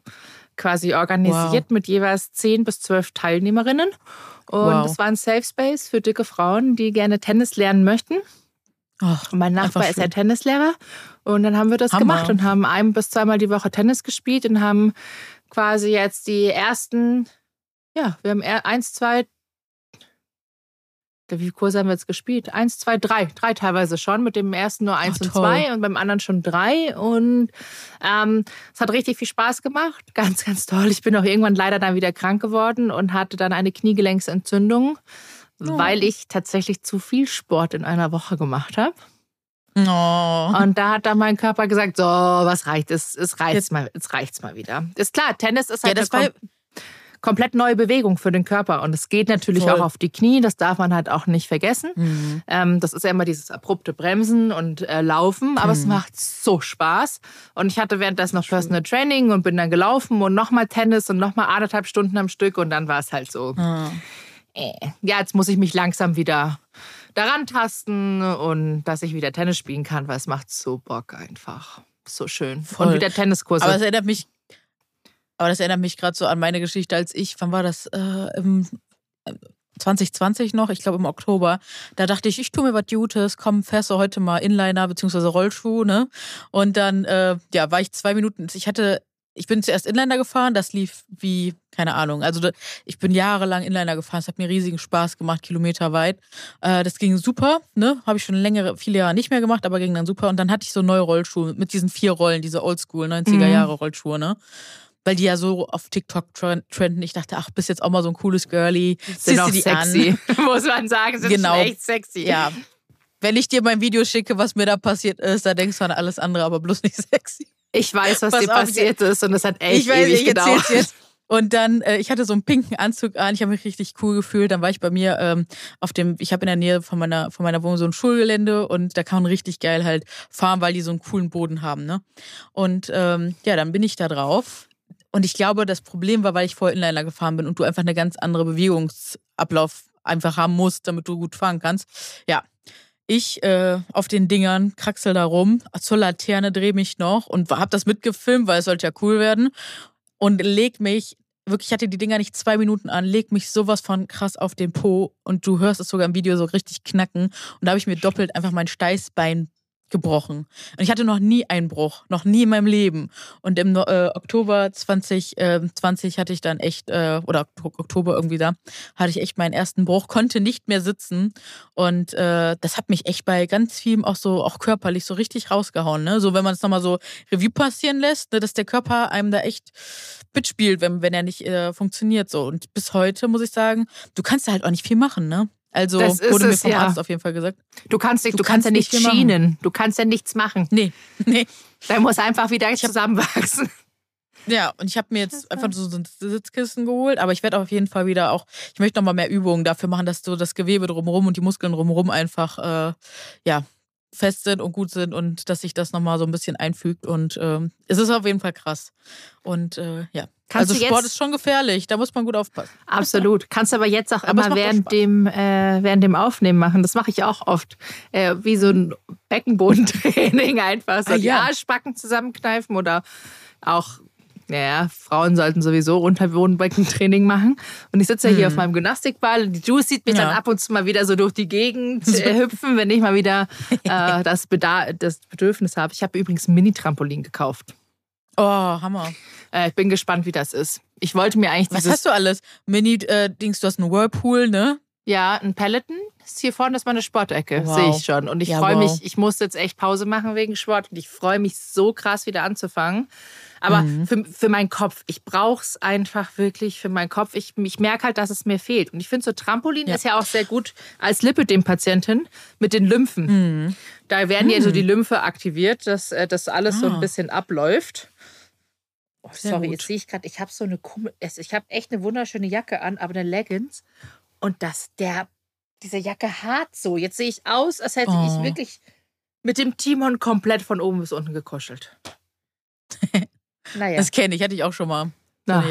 quasi organisiert wow. mit jeweils zehn bis zwölf Teilnehmerinnen. Und wow. das war ein Safe Space für dicke Frauen, die gerne Tennis lernen möchten. Und mein Nachbar ist ja schön. Tennislehrer. Und dann haben wir das Hammer. gemacht und haben ein bis zweimal die Woche Tennis gespielt und haben quasi jetzt die ersten, ja, wir haben eins, zwei, wie viele Kurse haben wir jetzt gespielt? Eins, zwei, drei. Drei teilweise schon. Mit dem ersten nur eins Ach, und toll. zwei und beim anderen schon drei. Und ähm, es hat richtig viel Spaß gemacht. Ganz, ganz toll. Ich bin auch irgendwann leider dann wieder krank geworden und hatte dann eine Kniegelenksentzündung, Oh. weil ich tatsächlich zu viel Sport in einer Woche gemacht habe. Oh. Und da hat dann mein Körper gesagt, so, was reicht, es, es reicht mal, es reicht's mal wieder. Ist klar, Tennis ist Ja, halt das eine war, komplett neue Bewegung für den Körper und es geht natürlich Voll. auch auf die Knie, das darf man halt auch nicht vergessen. Mhm. Ähm, das ist ja immer dieses abrupte Bremsen und äh, Laufen, aber es Mhm. macht so Spaß. Und ich hatte währenddessen noch Personal Training und bin dann gelaufen und nochmal Tennis und nochmal anderthalb Stunden am Stück und dann war es halt so, äh, ja, jetzt muss ich mich langsam wieder daran tasten und dass ich wieder Tennis spielen kann, weil es macht so Bock einfach. So schön. Voll. Und wieder Tenniskurse. Aber es erinnert mich, aber das erinnert mich gerade so an meine Geschichte, als ich, wann war das? Äh, im, äh, 2020 noch, ich glaube im Oktober, da dachte ich, ich tue mir was Gutes, komm, fährst du heute mal Inliner bzw. Rollschuh, ne? Und dann, äh, ja, war ich zwei Minuten, ich hatte, ich bin zuerst Inliner gefahren, das lief wie, keine Ahnung, also ich bin jahrelang Inliner gefahren, es hat mir riesigen Spaß gemacht, kilometerweit. Äh, das ging super, ne? Habe ich schon längere, viele Jahre nicht mehr gemacht, aber ging dann super. Und dann hatte ich so neue Rollschuhe mit diesen vier Rollen, diese Oldschool 90er Mhm. Jahre Rollschuhe, ne? Weil die ja so auf TikTok tren- trenden. Ich dachte, ach, bist jetzt auch mal so ein cooles Girlie. sind auch sexy, an? muss man sagen. Sind Genau. echt sexy. Ja. Wenn ich dir mein Video schicke, was mir da passiert ist, da denkst du an alles andere, aber bloß nicht sexy. Ich weiß, was Pass dir auf, passiert ist und es hat echt ich weiß, ewig ich gedauert. jetzt. Und dann, äh, ich hatte so einen pinken Anzug an, ich habe mich richtig cool gefühlt. Dann war ich bei mir ähm, auf dem, ich habe in der Nähe von meiner, von meiner Wohnung so ein Schulgelände und da kann man richtig geil halt fahren, weil die so einen coolen Boden haben. Ne? Und ähm, ja, dann bin ich da drauf. Und ich glaube, das Problem war, weil ich vorher Inliner gefahren bin und du einfach eine ganz andere Bewegungsablauf einfach haben musst, damit du gut fahren kannst. Ja, ich äh, auf den Dingern kraxel da rum, zur Laterne drehe mich noch und hab das mitgefilmt, weil es sollte ja cool werden. Und leg mich, wirklich, ich hatte die Dinger nicht zwei Minuten an, leg mich sowas von krass auf den Po und du hörst es sogar im Video so richtig knacken. Und da habe ich mir doppelt einfach mein Steißbein gebrochen. Und ich hatte noch nie einen Bruch, noch nie in meinem Leben. Und im äh, Oktober 2020 hatte ich dann echt, äh, oder Ok- Oktober irgendwie da, hatte ich echt meinen ersten Bruch, konnte nicht mehr sitzen. Und äh, das hat mich echt bei ganz vielem auch so, auch körperlich so richtig rausgehauen. Ne? So, wenn man es nochmal so Revue passieren lässt, ne, dass der Körper einem da echt mitspielt, wenn, wenn er nicht äh, funktioniert. So. Und bis heute muss ich sagen, du kannst da halt auch nicht viel machen, ne? Also wurde mir es, vom ja. Arzt auf jeden Fall gesagt. Du kannst, nicht, Du du, kannst, kannst ja nicht viel machen. schienen. Du kannst ja nichts machen. Nee, nee. Da muss einfach wieder zusammenwachsen. Ja, und ich habe mir jetzt einfach so ein Sitzkissen geholt, aber ich werde auf jeden Fall wieder auch, ich möchte noch mal mehr Übungen dafür machen, dass so das Gewebe drumherum und die Muskeln drumherum einfach, äh, ja, fest sind und gut sind und dass sich das noch mal so ein bisschen einfügt und ähm, es ist auf jeden Fall krass. Und äh, ja, Kannst also Sport ist schon gefährlich, da muss man gut aufpassen. Absolut. Kannst aber jetzt auch Aber immer während dem, äh, während dem Aufnehmen machen. Das mache ich auch oft. Äh, wie so ein Beckenbodentraining einfach. So Ah, die ja. Arschbacken zusammenkneifen oder auch, naja, Frauen sollten sowieso Unterbodenbeckentraining machen. Und ich sitze ja hier auf meinem Gymnastikball und die Juice sieht mich. Ja. dann ab und zu mal wieder so durch die Gegend äh, hüpfen, wenn ich mal wieder äh, das, Bedar das Bedürfnis habe. Ich habe übrigens ein Mini-Trampolin gekauft. Oh, Hammer. Äh, ich bin gespannt, wie das ist. Ich wollte mir eigentlich Was hast du alles? Mini-Dings, du hast einen Whirlpool, ne? Ja, ein Peloton. ist hier vorne ist meine Sportecke, Wow. sehe ich schon. Und ich Ja, freue wow. mich, ich muss jetzt echt Pause machen wegen Sport und ich freue mich so krass wieder anzufangen. Aber Mhm. für, für meinen Kopf, ich brauche es einfach wirklich für meinen Kopf. Ich, ich merke halt, dass es mir fehlt. Und ich finde so Trampolin Ja. ist ja auch sehr gut als Lipödem-Patientin mit den Lymphen. Mhm. Da werden ja so die Lymphe aktiviert, dass äh, das alles so Ah. ein bisschen abläuft. Oh, sorry, gut. jetzt sehe ich gerade, ich habe so eine Kummel, es- ich habe echt eine wunderschöne Jacke an, aber eine Leggings und das der diese Jacke hart so. Jetzt sehe ich aus, als hätte Oh. ich wirklich mit dem Timon komplett von oben bis unten gekuschelt. naja, Das kenne ich, hatte ich auch schon mal. Na,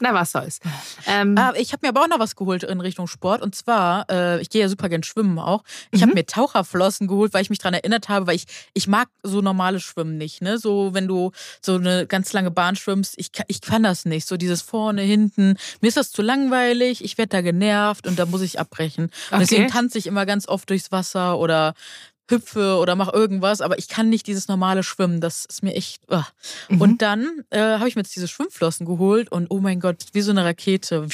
na was soll's. Ähm, Ah, ich habe mir aber auch noch was geholt in Richtung Sport. Und zwar, äh, ich gehe ja super gern schwimmen auch. Ich Mhm. habe mir Taucherflossen geholt, weil ich mich daran erinnert habe, weil ich, ich mag so normales Schwimmen nicht. Ne? So, wenn du so eine ganz lange Bahn schwimmst, ich, kann- ich kann das nicht. So dieses vorne, hinten. Mir ist das zu langweilig, ich werde da genervt und da muss ich abbrechen. Und Okay. deswegen tanze ich immer ganz oft durchs Wasser oder hüpfe oder mache irgendwas, aber ich kann nicht dieses normale Schwimmen. Das ist mir echt. Uh. Mhm. Und dann äh, habe ich mir jetzt diese Schwimmflossen geholt und oh mein Gott, wie so eine Rakete.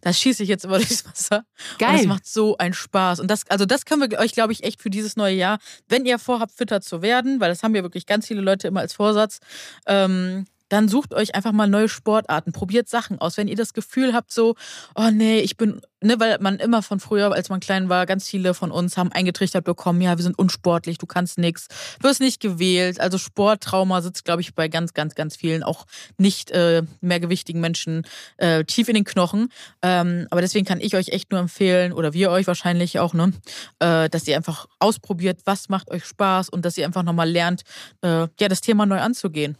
Da schieße ich jetzt immer durchs Wasser. Geil. Und das macht so einen Spaß. Und das, also das können wir euch, glaube ich, echt für dieses neue Jahr, wenn ihr vorhabt, fitter zu werden, weil das haben ja wirklich ganz viele Leute immer als Vorsatz, ähm, dann sucht euch einfach mal neue Sportarten, probiert Sachen aus. Wenn ihr das Gefühl habt, so, oh nee, ich bin, ne, weil man immer von früher, als man klein war, ganz viele von uns haben eingetrichtert bekommen, ja, wir sind unsportlich, du kannst nichts, wirst nicht gewählt. Also Sporttrauma sitzt, glaube ich, bei ganz, ganz, ganz vielen, auch nicht äh, mehr gewichtigen Menschen äh, tief in den Knochen. Ähm, aber deswegen kann ich euch echt nur empfehlen, oder wir euch wahrscheinlich auch, ne, äh, dass ihr einfach ausprobiert, was macht euch Spaß und dass ihr einfach nochmal lernt, äh, ja, das Thema neu anzugehen.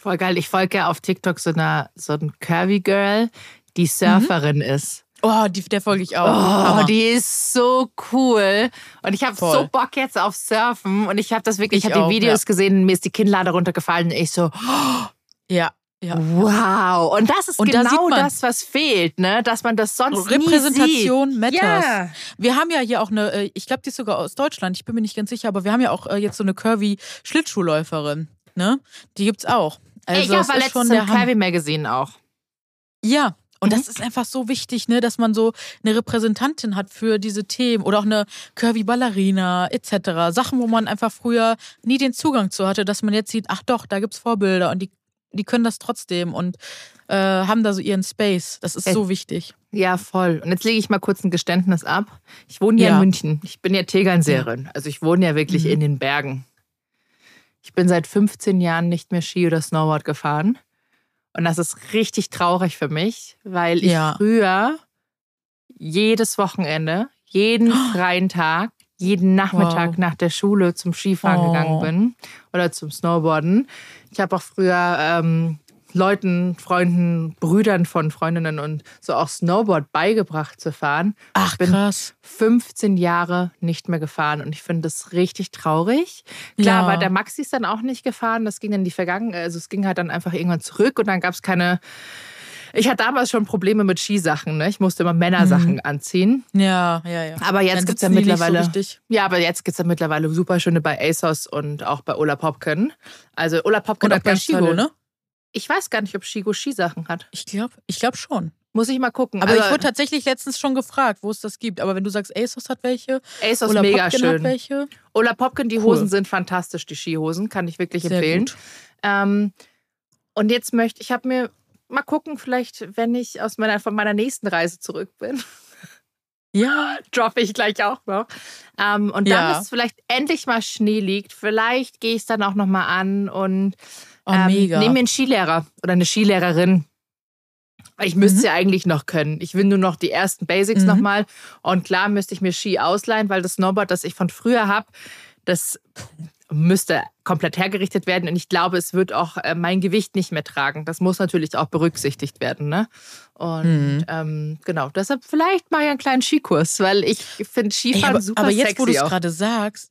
Voll geil. Ich folge ja auf TikTok so einer so ein Curvy Girl, die Surferin mhm. ist. Oh, die, der folge ich auch. Oh, die ist so cool. Und ich habe so Bock jetzt auf Surfen. Und ich habe das wirklich, ich, ich habe die Videos ja. gesehen, mir ist die Kinnlade runtergefallen und ich so, oh, ja. Ja. Wow. Und das ist und genau da das, was fehlt, ne? Dass man das sonst Repräsentation nie sieht. matters. Ja. Wir haben ja hier auch eine, äh, ich glaube, die ist sogar aus Deutschland, ich bin mir nicht ganz sicher, aber wir haben ja auch äh, jetzt so eine curvy Schlittschuhläuferin, ne? Die gibt's auch. Also ich war letztens schon der im Curvy Magazine auch. Ja, und mhm. das ist einfach so wichtig, ne, dass man so eine Repräsentantin hat für diese Themen oder auch eine Curvy Ballerina etc. Sachen, wo man einfach früher nie den Zugang zu hatte, dass man jetzt sieht, ach doch, da gibt's Vorbilder und die, die können das trotzdem und äh, haben da so ihren Space. Das ist äh, so wichtig. Ja, voll. Und jetzt lege ich mal kurz ein Geständnis ab. Ich wohne ja, ja. in München. Ich bin ja Tegernseerin. Ja. Also ich wohne ja wirklich mhm. in den Bergen. Ich bin seit 15 Jahren nicht mehr Ski oder Snowboard gefahren. Und das ist richtig traurig für mich, weil ich ja. früher jedes Wochenende, jeden freien Tag, jeden Nachmittag wow. nach der Schule zum Skifahren oh. gegangen bin oder zum Snowboarden. Ich habe auch früher ähm, Leuten, Freunden, Brüdern von Freundinnen und so auch Snowboard beigebracht zu fahren. Ach, ich bin krass. 15 Jahre nicht mehr gefahren und ich finde das richtig traurig. Klar, ja. aber der Maxi ist dann auch nicht gefahren. Das ging dann die Vergangenheit, also es ging halt dann einfach irgendwann zurück und dann gab es keine. Ich hatte damals schon Probleme mit Skisachen, ne? Ich musste immer Männersachen mhm. anziehen. Ja, ja, ja. Aber jetzt gibt es ja mittlerweile. So ja, aber jetzt gibt es ja mittlerweile super schöne bei ASOS und auch bei Ola Popken. Also Ola Popken hat ganz Shigo, tolle, ne? Ich weiß gar nicht, ob Shigo Skisachen hat. Ich glaube ich glaub schon. Muss ich mal gucken. Aber, aber ich wurde tatsächlich letztens schon gefragt, wo es das gibt. Aber wenn du sagst, ASOS hat welche, ASOS Ola mega Popkin schön. Hat welche. Ola Popkin, die Hosen sind fantastisch, die Skihosen, kann ich wirklich Sehr empfehlen. Ähm, und jetzt möchte ich, habe mir mal gucken, vielleicht, wenn ich aus meiner von meiner nächsten Reise zurück bin. Ja, droppe ich gleich auch noch. Ähm, und dann, ja. es vielleicht endlich mal Schnee liegt, vielleicht gehe ich es dann auch noch mal an und Oh, ähm, mega. Nehmen mir einen Skilehrer oder eine Skilehrerin. Ich müsste mhm. ja eigentlich noch können. Ich will nur noch die ersten Basics mhm. nochmal. Und klar müsste ich mir Ski ausleihen, weil das Snowboard, das ich von früher habe, das müsste komplett hergerichtet werden. Und ich glaube, es wird auch äh, mein Gewicht nicht mehr tragen. Das muss natürlich auch berücksichtigt werden. Ne? Und mhm. ähm, genau, deshalb vielleicht mal einen kleinen Skikurs, weil ich finde Skifahren Ey, aber, super Aber jetzt, sexy wo du es gerade sagst,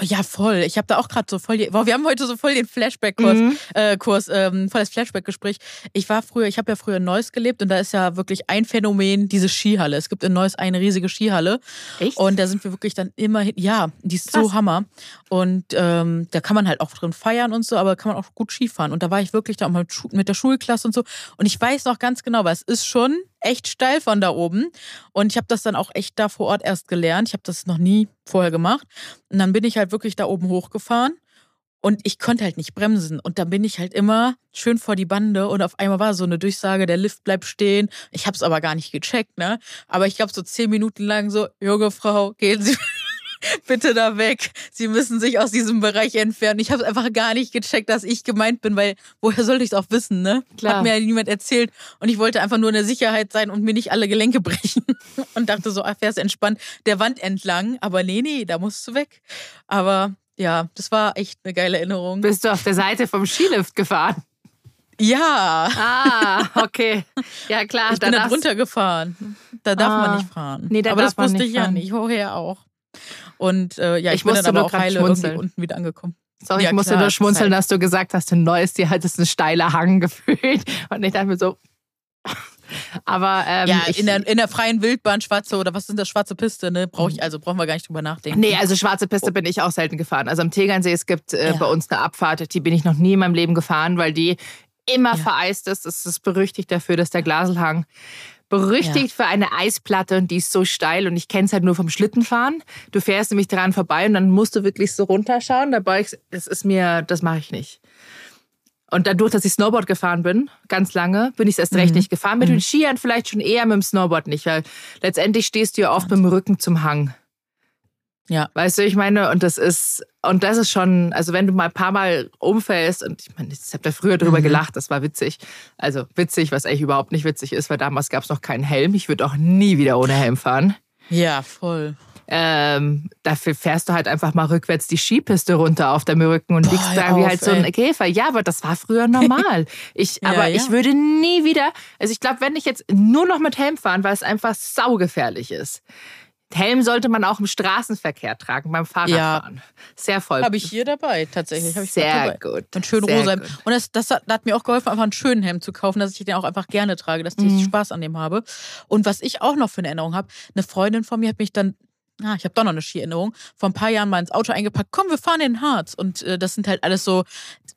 Oh ja, voll. Ich habe da auch gerade so voll. Die, wow, wir haben heute so voll den Flashback-Kurs, mhm. äh, Kurs, ähm, voll das Flashback-Gespräch. Ich war früher, ich habe ja früher in Neuss gelebt und da ist ja wirklich ein Phänomen, diese Skihalle. Es gibt in Neuss eine riesige Skihalle. Echt? Und da sind wir wirklich dann immer hin. Ja, die ist Krass. so Hammer. Und ähm, da kann man halt auch drin feiern und so, aber kann man auch gut Skifahren. Und da war ich wirklich da mit, mit der Schulklasse und so. Und ich weiß noch ganz genau, weil es ist schon echt steil von da oben. Und ich habe das dann auch echt da vor Ort erst gelernt. Ich habe das noch nie vorher gemacht. Und dann bin ich halt wirklich da oben hochgefahren. Und ich konnte halt nicht bremsen. Und dann bin ich halt immer schön vor die Bande. Und auf einmal war so eine Durchsage, der Lift bleibt stehen. Ich habe es aber gar nicht gecheckt, ne? Aber ich glaube so zehn Minuten lang so, junge Frau, gehen Sie bitte da weg. Sie müssen sich aus diesem Bereich entfernen. Ich habe einfach gar nicht gecheckt, dass ich gemeint bin, weil woher sollte ich es auch wissen, ne? Klar. Hat mir ja niemand erzählt. Und ich wollte einfach nur in der Sicherheit sein und mir nicht alle Gelenke brechen. Und dachte so, ach, fährst entspannt der Wand entlang. Aber nee, nee, da musst du weg. Aber ja, das war echt eine geile Erinnerung. Bist du auf der Seite vom Skilift gefahren? Ja. Ah, okay. Ja, klar. Ich bin da runtergefahren. Da darf ah, man nicht fahren. Nee, da Aber das wusste ich fahren. ja nicht. Vorher auch. Und äh, ja, ich, ich bin dann aber auch heile irgendwie unten wieder angekommen. Sorry, ja, ich musste klar, nur schmunzeln, halt dass du gesagt hast, du Neues, dir halt ist ein steiler Hang gefühlt. Und ich dachte mir so, Aber ähm, ja, ich, in der, in der freien Wildbahn schwarze oder was sind das schwarze Piste, ne? Brauche ich also brauchen wir gar nicht drüber nachdenken. Nee, also schwarze Piste bin ich auch selten gefahren. Also am Tegernsee, es gibt äh, Ja. bei uns eine Abfahrt, die bin ich noch nie in meinem Leben gefahren, weil die immer Ja. vereist ist. Es ist berüchtigt dafür, dass der Glaselhang berüchtigt für eine Eisplatte und die ist so steil und ich kenne es halt nur vom Schlittenfahren. Du fährst nämlich dran vorbei und dann musst du wirklich so runterschauen. Da beugst, das ist mir, das mache ich nicht. Und dadurch, dass ich Snowboard gefahren bin, ganz lange, bin ich es erst recht Mhm. nicht gefahren. Mit den Skiern vielleicht schon eher mit dem Snowboard nicht, weil letztendlich stehst du ja oft mit dem Rücken zum Hang. Ja. Weißt du, ich meine, und das ist, und das ist schon, also wenn du mal ein paar Mal umfällst, und ich meine, ich habe da früher drüber Mhm. gelacht, das war witzig. Also witzig, was eigentlich überhaupt nicht witzig ist, weil damals gab es noch keinen Helm. Ich würde auch nie wieder ohne Helm fahren. Ja, voll. Ähm, dafür fährst du halt einfach mal rückwärts die Skipiste runter auf deinem Rücken und Boah, liegst da wie auf, halt so ein. Käfer. Ja, aber das war früher normal. Ich, Ja, aber ja. ich würde nie wieder, also ich glaube, wenn ich jetzt nur noch mit Helm fahren, weil es einfach saugefährlich ist. Helm sollte man auch im Straßenverkehr tragen, beim Fahrradfahren. Sehr voll. Habe ich hier dabei, tatsächlich. Hab ich Sehr gut. Einen schönen rosa Helm. gut. Und das, das, hat, das hat mir auch geholfen, einfach einen schönen Helm zu kaufen, dass ich den auch einfach gerne trage, dass ich Mhm. Spaß an dem habe. Und was ich auch noch für eine Erinnerung habe, eine Freundin von mir hat mich dann, ah, ich habe doch noch eine Skierinnerung, vor ein paar Jahren mal ins Auto eingepackt, komm, wir fahren in den Harz. Und äh, das sind halt alles so,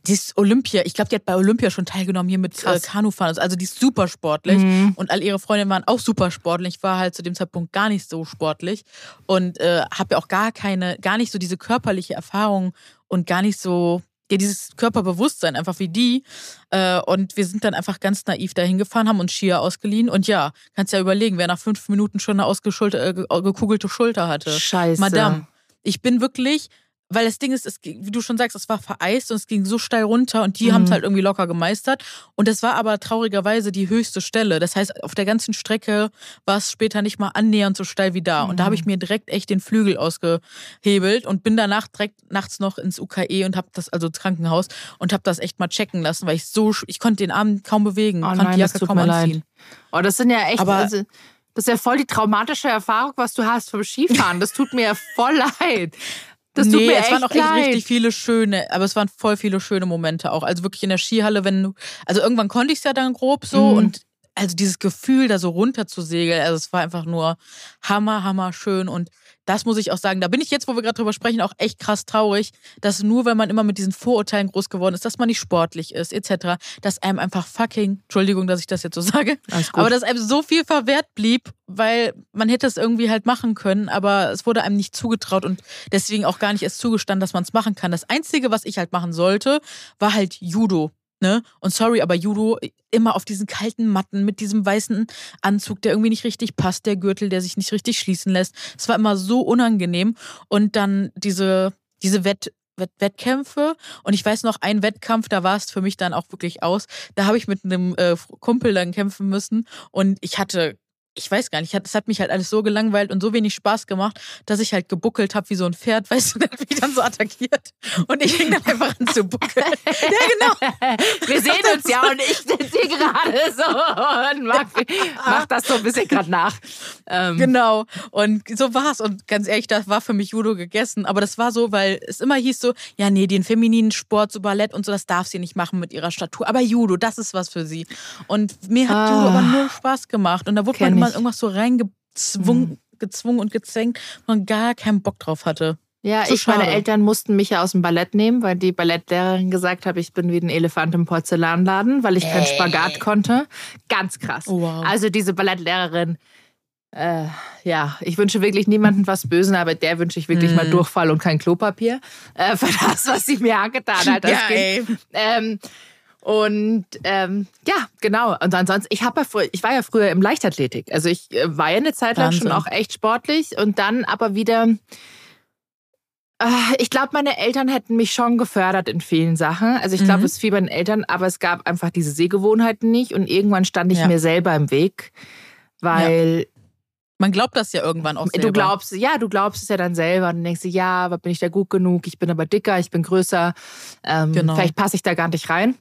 dieses Olympia, ich glaube, die hat bei Olympia schon teilgenommen, hier mit äh. Kanufahren. Also die ist super sportlich. Mhm. Und all ihre Freundinnen waren auch super sportlich. Ich war halt zu dem Zeitpunkt gar nicht so sportlich und äh, habe ja auch gar keine, gar nicht so diese körperliche Erfahrung und gar nicht so, ja, dieses Körperbewusstsein einfach wie die. Äh, und wir sind dann einfach ganz naiv dahin gefahren, haben uns Skier ausgeliehen und ja, kannst ja überlegen, wer nach fünf Minuten schon eine ausgeschulter, äh, gekugelte Schulter hatte. Scheiße. Madame, ich bin wirklich, weil das Ding ist, es, wie du schon sagst, es war vereist und es ging so steil runter und die Mhm. haben es halt irgendwie locker gemeistert. Und das war aber traurigerweise die höchste Stelle. Das heißt, auf der ganzen Strecke war es später nicht mal annähernd so steil wie da. Und da habe ich mir direkt echt den Flügel ausgehebelt und bin danach direkt nachts noch ins UKE und habe das, also ins Krankenhaus, und habe das echt mal checken lassen, weil ich so, ich konnte den Arm kaum bewegen, Oh konnte nein, die Jacke kaum mir leid. anziehen. Oh, das sind ja echt, Aber- also, das ist ja voll die traumatische Erfahrung, was du hast vom Skifahren. Das tut mir ja voll leid. Das nee, es waren auch echt leid. richtig viele schöne, aber es waren voll viele schöne Momente auch. Also wirklich in der Skihalle, wenn du, also irgendwann konnte ich es ja dann grob so Mhm. und also dieses Gefühl, da so runter zu segeln, also es war einfach nur hammer, hammer schön und das muss ich auch sagen, da bin ich jetzt, wo wir gerade drüber sprechen, auch echt krass traurig, dass nur weil man immer mit diesen Vorurteilen groß geworden ist, dass man nicht sportlich ist, etc., dass einem einfach fucking, Entschuldigung, dass ich das jetzt so sage, aber dass einem so viel verwehrt blieb, weil man hätte es irgendwie halt machen können, aber es wurde einem nicht zugetraut und deswegen auch gar nicht erst zugestanden, dass man es machen kann. Das Einzige, was ich halt machen sollte, war halt Judo. Ne? Und sorry, aber Judo immer auf diesen kalten Matten mit diesem weißen Anzug, der irgendwie nicht richtig passt, der Gürtel, der sich nicht richtig schließen lässt. Es war immer so unangenehm. Und dann diese, diese Wett, Wett, Wettkämpfe. Und ich weiß noch, ein Wettkampf, da war es für mich dann auch wirklich aus. Da habe ich mit einem äh, Kumpel dann kämpfen müssen. Und ich hatte ich weiß gar nicht, es hat mich halt alles so gelangweilt und so wenig Spaß gemacht, dass ich halt gebuckelt habe wie so ein Pferd, weißt du, hat mich dann so attackiert und ich fing dann einfach an zu buckeln. Ja, genau. Wir sehen uns ja und ich sitze hier gerade so und mach, mach das so ein bisschen gerade nach. Ähm, Genau. Und so war's. Und ganz ehrlich, das war für mich Judo gegessen. Aber das war so, weil es immer hieß so, ja, nee, den femininen Sport, so Ballett und so, das darf sie nicht machen mit ihrer Statur. Aber Judo, das ist was für sie. Und mir hat Ah. Judo aber nur Spaß gemacht. Und da wurde Kenn man immer ich. irgendwas so reingezwungen, gezwungen und gezwängt, man gar keinen Bock drauf hatte. Ja, So ich, meine. Eltern mussten mich ja aus dem Ballett nehmen, weil die Ballettlehrerin gesagt hat, ich bin wie ein Elefant im Porzellanladen, weil ich keinen Spagat konnte. Ganz krass. Oh, wow. Also diese Ballettlehrerin, äh, ja, ich wünsche wirklich niemandem was Bösen, aber der wünsche ich wirklich Mm. mal Durchfall und kein Klopapier äh, für das, was sie mir angetan hat. als ja, Kind. ey. Ähm, und ähm, ja, genau. Und ansonsten, ich habe ja früher, ich war ja früher im Leichtathletik. Also ich äh, war ja eine Zeit lang schon Wahnsinn. auch echt sportlich und dann aber wieder. Äh, ich glaube, meine Eltern hätten mich schon gefördert in vielen Sachen. Also ich glaube, Mhm. es bei den Eltern, aber es gab einfach diese Sehgewohnheiten nicht und irgendwann stand ich Ja. mir selber im Weg, weil Man glaubt das ja irgendwann auch selber. Du glaubst, ja, du glaubst es ja dann selber. Und denkst du, ja, aber bin ich da gut genug? Ich bin aber dicker, ich bin größer. Ähm, Genau. Vielleicht passe ich da gar nicht rein.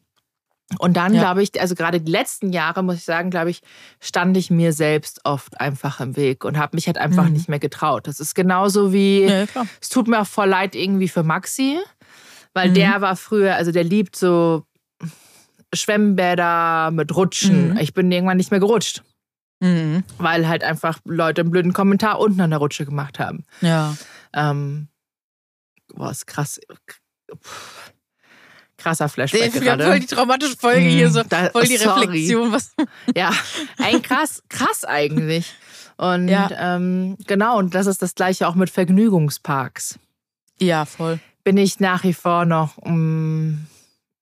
Und dann Ja. glaube ich, also gerade die letzten Jahre, muss ich sagen, glaube ich, stand ich mir selbst oft einfach im Weg und habe mich halt einfach Mhm. nicht mehr getraut. Das ist genauso wie, Ja, es tut mir auch voll leid irgendwie für Maxi, weil Mhm. der war früher, also der liebt so Schwemmbäder mit Rutschen. Mhm. Ich bin irgendwann nicht mehr gerutscht, Mhm. weil halt einfach Leute einen blöden Kommentar unten an der Rutsche gemacht haben. Ja. Ähm, boah, ist krass. Puh. Krasser Flashback haben gerade. voll die traumatische Folge hier, so Mm, da- voll die sorry. Reflexion. Was, Ja, ein krass, krass eigentlich. Und Ja. ähm, genau, und das ist das gleiche auch mit Vergnügungsparks. ja, voll. Bin ich nach wie vor noch mm,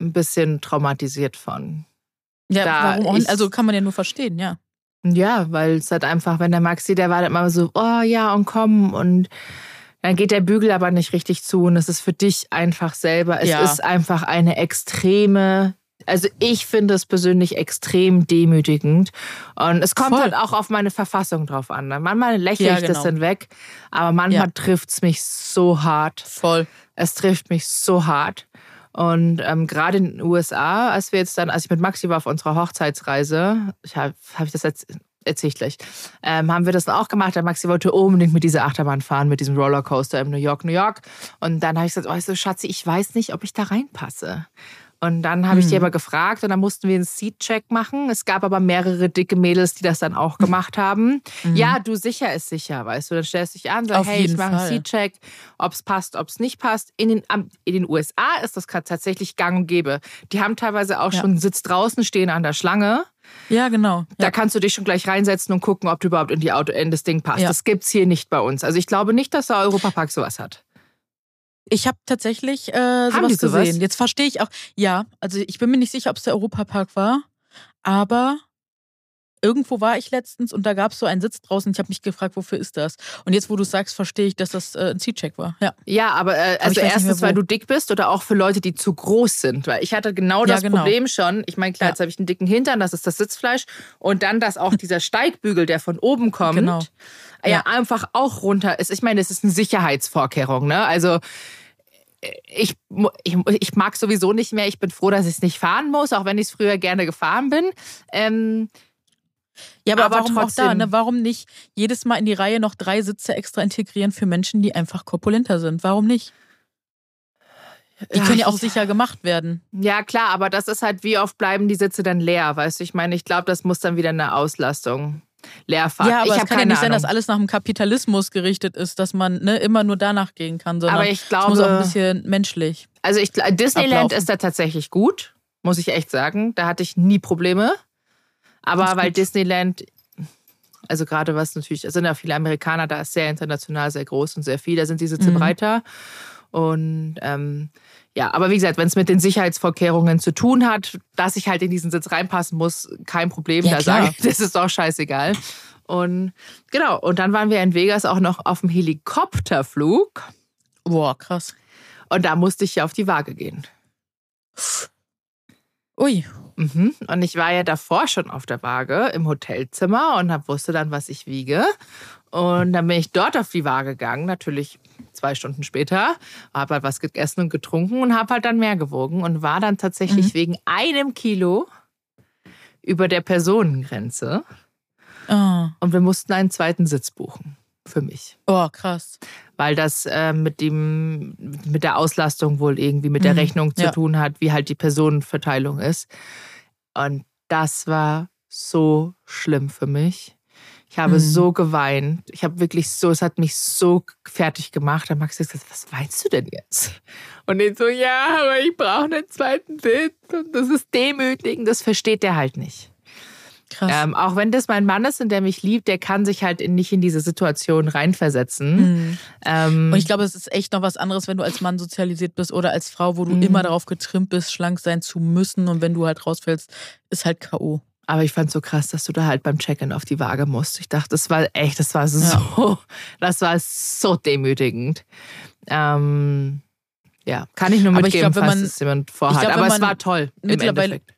ein bisschen traumatisiert von. Ja, Da warum ich-? Also kann man ja nur verstehen, ja. Ja, weil es halt einfach, wenn der Maxi, der war dann immer so, oh ja, und komm und dann geht der Bügel aber nicht richtig zu und es ist für dich einfach selber, es Ja. ist einfach eine extreme, also ich finde es persönlich extrem demütigend und es kommt Voll. halt auch auf meine Verfassung drauf an. ne? Manchmal lächle Ja, ich das genau. dann weg, aber manchmal Ja. trifft es mich so hart. Voll. Es trifft mich so hart. Und ähm, gerade in den USA, als wir jetzt dann, als ich mit Maxi war auf unserer Hochzeitsreise, ich habe hab ich das jetzt erzähle ich gleich, ähm, haben wir das dann auch gemacht. Der Maxi wollte unbedingt mit dieser Achterbahn fahren, mit diesem Rollercoaster im New York, New York. Und dann habe ich gesagt, oh, ich so, Schatzi, ich weiß nicht, ob ich da reinpasse. Und dann habe ich die Mhm. aber gefragt und dann mussten wir einen Seat-Check machen. Es gab aber mehrere dicke Mädels, die das dann auch gemacht haben. Ja, du sicher ist sicher, weißt du. Dann stellst du dich an, Mhm. Sagst, hey, ich mache einen. Seat-Check, ob es passt, ob es nicht passt. In den, in den USA ist das gerade tatsächlich gang und gäbe. Die haben teilweise auch Ja. schon einen Sitz draußen stehen an der Schlange. Ja, genau. Da Ja. kannst du dich schon gleich reinsetzen und gucken, ob du überhaupt in, die Auto, in das Ding passt. Ja. Das gibt's hier nicht bei uns. Also ich glaube nicht, dass der Europapark sowas hat. Ich habe tatsächlich äh, sowas, sowas? gesehen. Jetzt verstehe ich auch. Ja, also ich bin mir nicht sicher, ob es der Europapark war, aber irgendwo war ich letztens und da gab es so einen Sitz draußen. Ich habe mich gefragt, wofür ist das? Und jetzt, wo du sagst, verstehe ich, dass das äh, ein Seat-Check war. Ja. Ja, aber äh, ich also erstens, mehr, weil du dick bist oder auch für Leute, die zu groß sind. Weil ich hatte genau Ja, das genau. Problem schon. Ich meine, klar, Ja. jetzt habe ich einen dicken Hintern, das ist das Sitzfleisch. Und dann, dass auch dieser Steigbügel, der von oben kommt, Genau. ja. Ja. einfach auch runter ist. Ich meine, es ist eine Sicherheitsvorkehrung, ne? Also äh, ich, ich, ich mag sowieso nicht mehr. Ich bin froh, dass ich es nicht fahren muss, auch wenn ich es früher gerne gefahren bin. Ähm, Ja, aber, Aber warum auch da? trotzdem. Ne? Warum nicht jedes Mal in die Reihe noch drei Sitze extra integrieren für Menschen, die einfach korpulenter sind? Warum nicht? Die können ja auch ich- sicher gemacht werden. Ja, klar, aber das ist halt, wie oft bleiben die Sitze dann leer, weißt du? Ich meine, ich glaube, das muss dann wieder eine Auslastung. Leerfahrt. Ja, aber ich es kann ja nicht sein, Ahnung. dass alles nach dem Kapitalismus gerichtet ist, dass man ne, immer nur danach gehen kann, sondern aber ich es muss auch ein glaube, bisschen menschlich. also ich, Disneyland ablaufen. ist da tatsächlich gut, muss ich echt sagen. Da hatte ich nie Probleme. Aber weil. Disneyland, also gerade was natürlich, es sind ja viele Amerikaner, da ist sehr international, sehr groß und sehr viel, da sind die Sitze Mhm. breiter. Und ähm, ja, aber wie gesagt, wenn es mit den Sicherheitsvorkehrungen zu tun hat, dass ich halt in diesen Sitz reinpassen muss, kein Problem. Ja, da sage ich, das ist doch scheißegal. Und genau, und dann waren wir in Vegas auch noch auf dem Helikopterflug. Boah, krass. Und da musste ich ja auf die Waage gehen. Ui. Mhm. Und ich war ja davor schon auf der Waage im Hotelzimmer und hab, wusste dann, was ich wiege. Und dann bin ich dort auf die Waage gegangen, natürlich zwei Stunden später, habe halt was gegessen und getrunken und habe halt dann mehr gewogen und war dann tatsächlich Mhm. wegen einem Kilo über der Personengrenze. Oh, Und wir mussten einen zweiten Sitz buchen für mich. oh krass. Weil das äh, mit, dem, mit der Auslastung wohl irgendwie mit der Mhm. Rechnung zu Ja. tun hat, wie halt die Personenverteilung ist. Und das war so schlimm für mich. Ich habe Mhm. so geweint. Ich habe wirklich so, es hat mich so fertig gemacht. Dann Max gesagt, was weinst du denn jetzt? Und ich so, ja, aber ich brauche einen zweiten Sitz. Und das ist demütigend. Das versteht der halt nicht. Krass. Ähm, auch wenn das mein Mann ist und der mich liebt, der kann sich halt in, nicht in diese Situation reinversetzen. Mhm. Ähm, Und ich glaube, es ist echt noch was anderes, wenn du als Mann sozialisiert bist oder als Frau, wo du Mhm. immer darauf getrimmt bist, schlank sein zu müssen. Und wenn du halt rausfällst, ist halt K.O. aber ich fand so krass, dass du da halt beim Check-in auf die Waage musst. Ich dachte, das war echt, das war so, das war so demütigend. Ähm, ja, kann ich nur Aber ich mitgeben, glaub, wenn falls man- es jemand vorhat. ich glaub, aber es man war toll. Im mittlerweile- Endeffekt.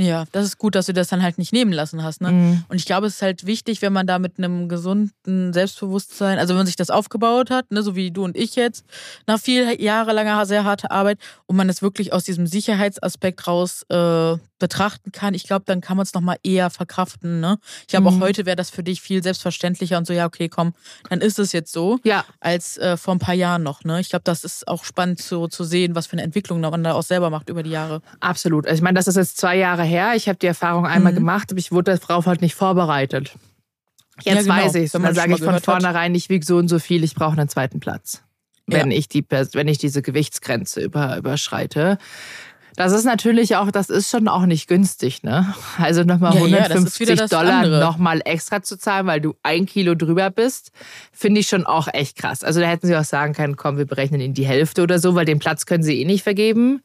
Ja, das ist gut, dass du das dann halt nicht nehmen lassen hast. Ne? Mhm. Und ich glaube, es ist halt wichtig, wenn man da mit einem gesunden Selbstbewusstsein, also wenn man sich das aufgebaut hat, ne, so wie du und ich jetzt, nach viel jahrelanger, sehr harter Arbeit, und man es wirklich aus diesem Sicherheitsaspekt raus äh, betrachten kann, ich glaube, dann kann man es nochmal eher verkraften. Ne? Ich glaube, Mhm. auch heute wäre das für dich viel selbstverständlicher und so, ja, okay, komm, dann ist es jetzt so, Ja, als äh, vor ein paar Jahren noch. Ne? Ich glaube, das ist auch spannend so zu sehen, was für eine Entwicklung man da auch selber macht über die Jahre. absolut. Also ich meine, das ist jetzt zwei Jahre her. Ich habe die Erfahrung einmal Mhm. gemacht, aber ich wurde darauf halt nicht vorbereitet. Jetzt Ja, genau. weiß ich Wenn man sage ich von vornherein, ich wiege so und so viel, ich brauche einen zweiten Platz. Wenn, ich, die, wenn ich diese Gewichtsgrenze über, überschreite. Das ist natürlich auch, das ist schon auch nicht günstig, ne? Also nochmal Ja, ja, das ist wieder 150 das Dollar nochmal extra zu zahlen, weil du ein Kilo drüber bist, finde ich schon auch echt krass. Also da hätten sie auch sagen können, komm, wir berechnen ihnen die Hälfte oder so, weil den Platz können sie eh nicht vergeben.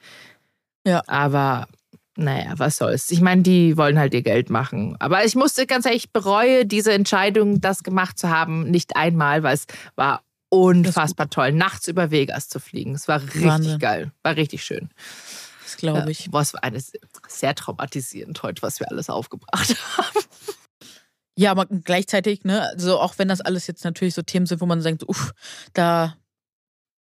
Ja. Aber naja, was soll's. Ich meine, die wollen halt ihr Geld machen. Aber ich musste ganz ehrlich, ich bereue diese Entscheidung, das gemacht zu haben, nicht einmal, weil es war unfassbar toll, nachts über Vegas zu fliegen. Es war richtig Wahnsinn. geil. War richtig schön. Das glaube ich. Boah, es war eine sehr traumatisierend heute, was wir alles aufgebracht haben. Ja, aber gleichzeitig, ne, also auch wenn das alles jetzt natürlich so Themen sind, wo man denkt, uff, da,